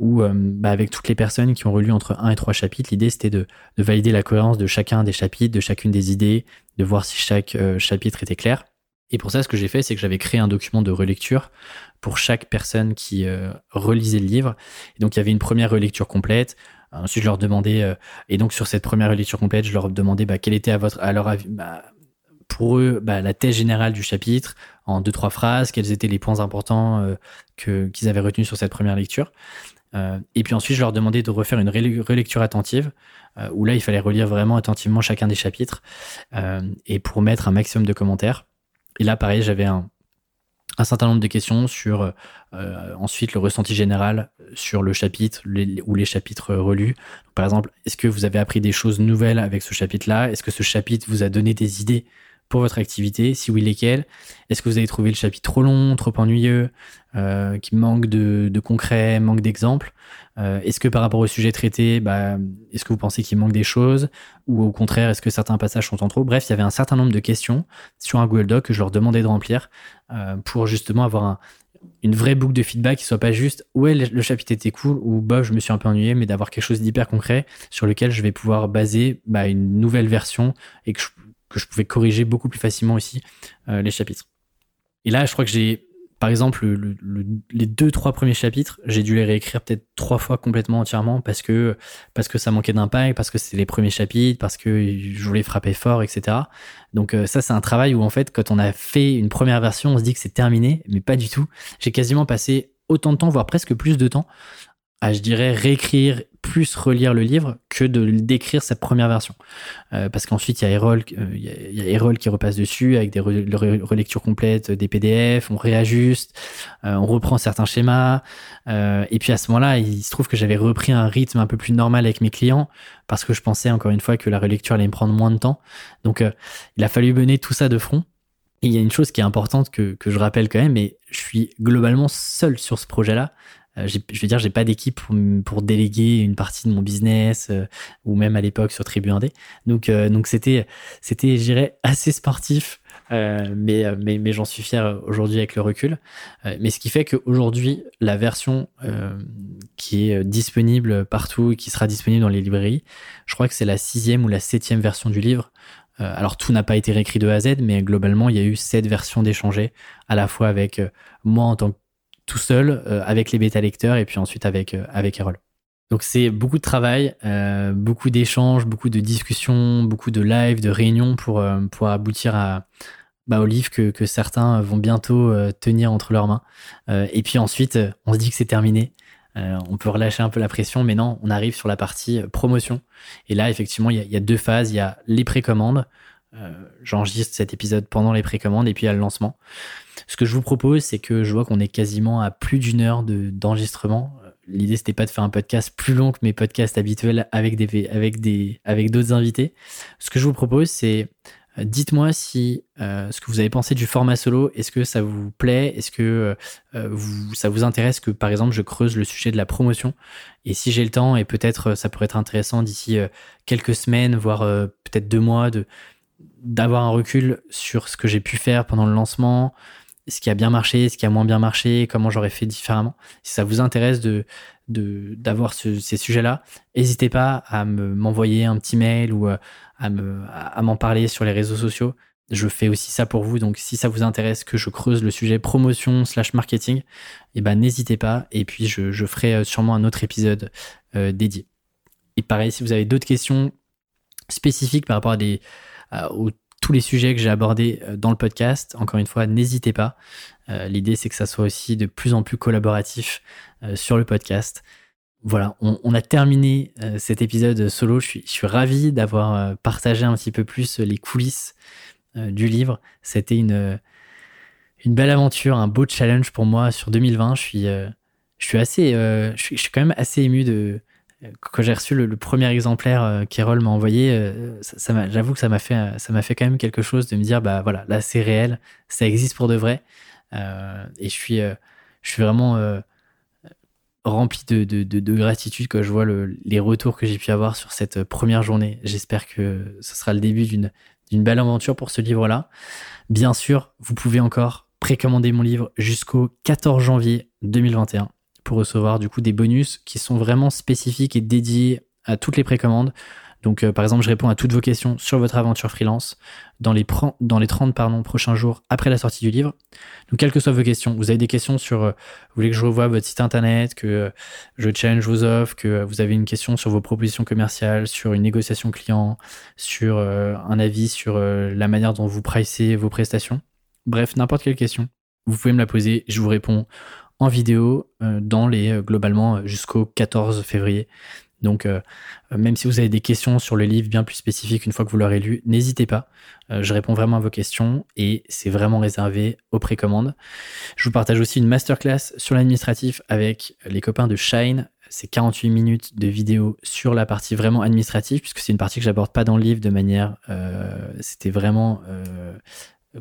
où euh, bah, avec toutes les personnes qui ont relu entre un et trois chapitres, l'idée c'était de, valider la cohérence de chacun des chapitres, de chacune des idées, de voir si chaque euh, chapitre était clair. Et pour ça, ce que j'ai fait, c'est que j'avais créé un document de relecture pour chaque personne qui euh, relisait le livre. Et donc il y avait une première relecture complète. Ensuite, je leur demandais, et donc sur cette première relecture complète, je leur demandais bah, quelle était à votre, à leur avis, bah, pour eux bah, la thèse générale du chapitre en deux trois phrases, quels étaient les points importants euh, qu'ils avaient retenus sur cette première lecture. Euh, et puis ensuite, je leur demandais de refaire une relecture attentive, euh, où là, il fallait relire vraiment attentivement chacun des chapitres, et pour mettre un maximum de commentaires. Et là, pareil, j'avais un, un certain nombre de questions sur ensuite le ressenti général sur le chapitre ou les chapitres relus. par exemple, est-ce que vous avez appris des choses nouvelles avec ce chapitre-là? Est-ce que ce chapitre vous a donné des idées pour votre activité Si oui, lesquelles? Est-ce que vous avez trouvé le chapitre trop long, trop ennuyeux, euh, qui manque de, concret, manque d'exemples euh, Est-ce que par rapport au sujet traité, bah, est-ce que vous pensez qu'il manque des choses? Ou au contraire, est-ce que certains passages sont en trop? Bref, il y avait un certain nombre de questions sur un Google Doc que je leur demandais de remplir euh, pour justement avoir un, une vraie boucle de feedback qui soit pas juste ouais le chapitre était cool ou bah je me suis un peu ennuyé mais d'avoir quelque chose d'hyper concret sur lequel je vais pouvoir baser bah, une nouvelle version et que je, que je pouvais corriger beaucoup plus facilement aussi euh, les chapitres. Et là, je crois que j'ai, par exemple, les deux, trois premiers chapitres, j'ai dû les réécrire peut-être trois fois complètement entièrement parce que, parce que ça manquait d'impact, parce que c'était les premiers chapitres, parce que je voulais frapper fort, etc. Donc euh, ça, c'est un travail où en fait, quand on a fait une première version, on se dit que c'est terminé, mais pas du tout. J'ai quasiment passé autant de temps, voire presque plus de temps, à, je dirais, réécrire plus relire le livre que de décrire sa première version. Euh, parce qu'ensuite, il y a Erol, euh, y, a qui repasse dessus avec des relectures complètes des PDF, on réajuste, euh, on reprend certains schémas. et puis à ce moment-là, il se trouve que j'avais repris un rythme un peu plus normal avec mes clients parce que je pensais encore une fois que la relecture allait me prendre moins de temps. Donc il a fallu mener tout ça de front. Et il y a une chose qui est importante que, que je rappelle quand même, mais je suis globalement seul sur ce projet-là. Euh, je veux dire, j'ai pas d'équipe pour, déléguer une partie de mon business euh, ou même à l'époque sur Tribu 1D. Donc, euh, donc c'était, c'était, je dirais, assez sportif. mais, mais, mais j'en suis fier aujourd'hui avec le recul. mais ce qui fait qu'aujourd'hui, la version qui est disponible partout et qui sera disponible dans les librairies, je crois que c'est la sixième ou la septième version du livre. alors tout n'a pas été réécrit de A à Z, mais globalement, il y a eu sept versions d'échanger, à la fois avec moi en tant que tout seul euh, avec les bêta lecteurs et puis ensuite avec, euh, avec Errol. Donc c'est beaucoup de travail, euh, beaucoup d'échanges, beaucoup de discussions, beaucoup de lives, de réunions pour, pour aboutir à, bah, au livre que, que, certains vont bientôt tenir entre leurs mains. et puis ensuite, on se dit que c'est terminé. on peut relâcher un peu la pression, mais non, on arrive sur la partie promotion. Et là, effectivement, il y, y, a deux phases. Il y a les précommandes. J'enregistre cet épisode pendant les précommandes et puis il y a le lancement. Ce que je vous propose, c'est que je vois qu'on est quasiment à plus d'une heure d'enregistrement. L'idée, c'était pas de faire un podcast plus long que mes podcasts habituels avec des, avec des, avec d'autres invités. Ce que je vous propose, c'est euh, dites-moi si euh, ce que vous avez pensé du format solo, est-ce que ça vous plaît? Est-ce que euh, vous, ça vous intéresse que, par exemple, je creuse le sujet de la promotion? Et si j'ai le temps, et peut-être ça pourrait être intéressant d'ici quelques semaines, voire peut-être deux mois, de d'avoir un recul sur ce que j'ai pu faire pendant le lancement, ce qui a bien marché, ce qui a moins bien marché, comment j'aurais fait différemment. Si ça vous intéresse de d'avoir ces sujets-là, n'hésitez pas à m'envoyer un petit mail ou euh, à me à m'en parler sur les réseaux sociaux. Je fais aussi ça pour vous, donc si ça vous intéresse que je creuse le sujet promotion slash marketing, eh ben n'hésitez pas. Et puis je, ferai euh, sûrement un autre épisode euh, dédié. Et pareil, si vous avez d'autres questions spécifiques par rapport à des les sujets que j'ai abordés euh, dans le podcast. Encore une fois, n'hésitez pas. Euh, l'idée, c'est que ça soit aussi de plus en plus collaboratif euh, sur le podcast. Voilà, on, a terminé cet épisode solo. Je suis, je ravi d'avoir partagé un petit peu plus les coulisses du livre. C'était une, une belle aventure, un beau challenge pour moi sur 2020. Je suis, je suis assez, je suis quand même assez ému de, quand j'ai reçu le, premier exemplaire euh, qu'Erol m'a envoyé, euh, j'avoue que ça m'a fait, ça m'a fait quand même quelque chose de me dire, bah voilà, là c'est réel, ça existe pour de vrai, euh, et je suis, vraiment rempli de, de, de, gratitude quand je vois le, les retours que j'ai pu avoir sur cette première journée. J'espère que ce sera le début d'une, d'une belle aventure pour ce livre-là. Bien sûr, vous pouvez encore précommander mon livre jusqu'au 14 janvier 2021 pour recevoir du coup des bonus qui sont vraiment spécifiques et dédiés à toutes les précommandes. Donc, euh, par exemple, je réponds à toutes vos questions sur votre aventure freelance dans les, dans les 30 pardon, prochains jours après la sortie du livre. Donc, quelles que soient vos questions, vous avez des questions sur, euh, vous voulez que je revoie votre site internet, que euh, je change vos offres, que vous avez une question sur vos propositions commerciales, sur une négociation client, sur un avis sur la manière dont vous pricez vos prestations. Bref, n'importe quelle question, vous pouvez me la poser, je vous réponds en vidéo euh, dans les euh, globalement euh, jusqu'au 14 février. Donc, même si vous avez des questions sur le livre bien plus spécifiques une fois que vous l'aurez lu, n'hésitez pas. je réponds vraiment à vos questions et c'est vraiment réservé aux précommandes. Je vous partage aussi une masterclass sur l'administratif avec les copains de Shine. C'est 48 minutes de vidéo sur la partie vraiment administrative, puisque c'est une partie que j'aborde pas dans le livre de manière. C'était vraiment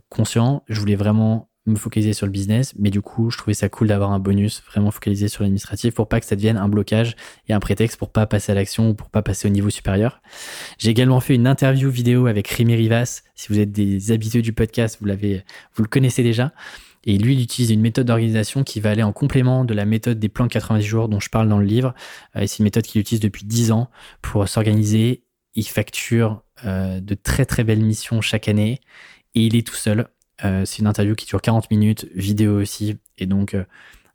conscient. Je voulais vraiment me focaliser sur le business, mais du coup, je trouvais ça cool d'avoir un bonus vraiment focalisé sur l'administratif pour pas que ça devienne un blocage et un prétexte pour pas passer à l'action ou pour pas passer au niveau supérieur. J'ai également fait une interview vidéo avec Rémi Rivas. Si vous êtes des habitués du podcast, vous l'avez, vous le connaissez déjà. Et lui, il utilise une méthode d'organisation qui va aller en complément de la méthode des plans de 90 jours dont je parle dans le livre. Euh, c'est une méthode qu'il utilise depuis 10 ans pour s'organiser. Il facture euh, de très très belles missions chaque année et il est tout seul. Euh, c'est une interview qui dure 40 minutes, vidéo aussi. Et donc, euh,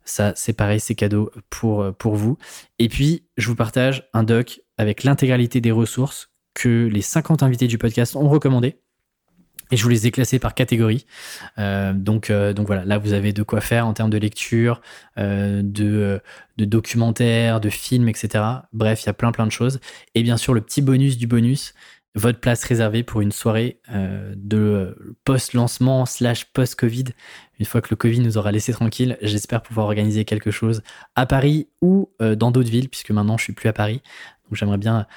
ça, c'est pareil, c'est cadeau pour, euh, pour vous. Et puis, je vous partage un doc avec l'intégralité des ressources que les 50 invités du podcast ont recommandé. Et je vous les ai classés par catégorie. Donc, donc voilà, là vous avez de quoi faire en termes de lecture, de, de documentaires, de films, etc. Bref, il y a plein plein de choses. Et bien sûr, le petit bonus du bonus, votre place réservée pour une soirée de post-lancement slash post-Covid. Une fois que le Covid nous aura laissé tranquille, j'espère pouvoir organiser quelque chose à Paris ou dans d'autres villes, puisque maintenant je suis plus à Paris. Donc j'aimerais bien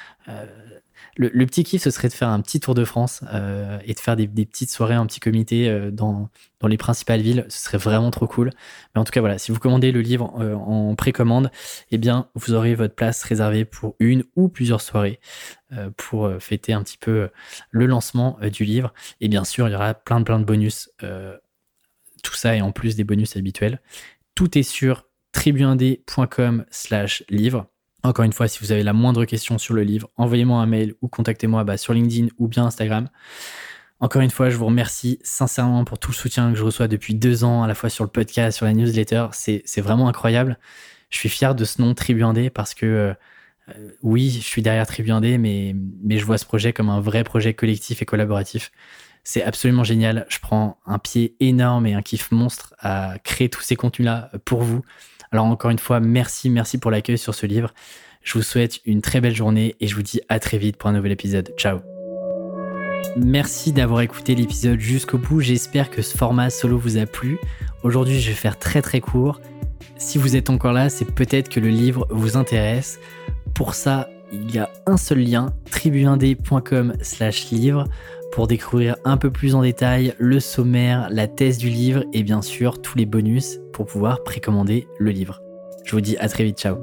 le, petit kiff, ce serait de faire un petit tour de France euh, et de faire des, petites soirées en petit comité euh, dans, les principales villes. Ce serait vraiment trop cool. Mais en tout cas, voilà, si vous commandez le livre euh, en précommande, eh bien, vous aurez votre place réservée pour une ou plusieurs soirées pour fêter un petit peu le lancement du livre. Et bien sûr, il y aura plein de plein de bonus. tout ça et en plus des bonus habituels. Tout est sur tribuindé.com slash livre. Encore une fois, si vous avez la moindre question sur le livre, envoyez-moi un mail ou contactez-moi bah, sur LinkedIn ou bien Instagram. Encore une fois, je vous remercie sincèrement pour tout le soutien que je reçois depuis deux ans, à la fois sur le podcast, sur la newsletter. C'est vraiment incroyable. Je suis fier de ce nom Tribu Indé parce que euh, oui, je suis derrière Tribu Indé, mais, mais je vois ce projet comme un vrai projet collectif et collaboratif. C'est absolument génial. Je prends un pied énorme et un kiff monstre à créer tous ces contenus-là pour vous, alors encore une fois, merci, merci pour l'accueil sur ce livre. Je vous souhaite une très belle journée et je vous dis à très vite pour un nouvel épisode. Ciao Merci d'avoir écouté l'épisode jusqu'au bout. J'espère que ce format solo vous a plu. Aujourd'hui, je vais faire très très court. Si vous êtes encore là, c'est peut-être que le livre vous intéresse. Pour ça, il y a un seul lien, tribu1d.com slash livre pour découvrir un peu plus en détail le sommaire, la thèse du livre et bien sûr tous les bonus pour pouvoir précommander le livre. Je vous dis à très vite, ciao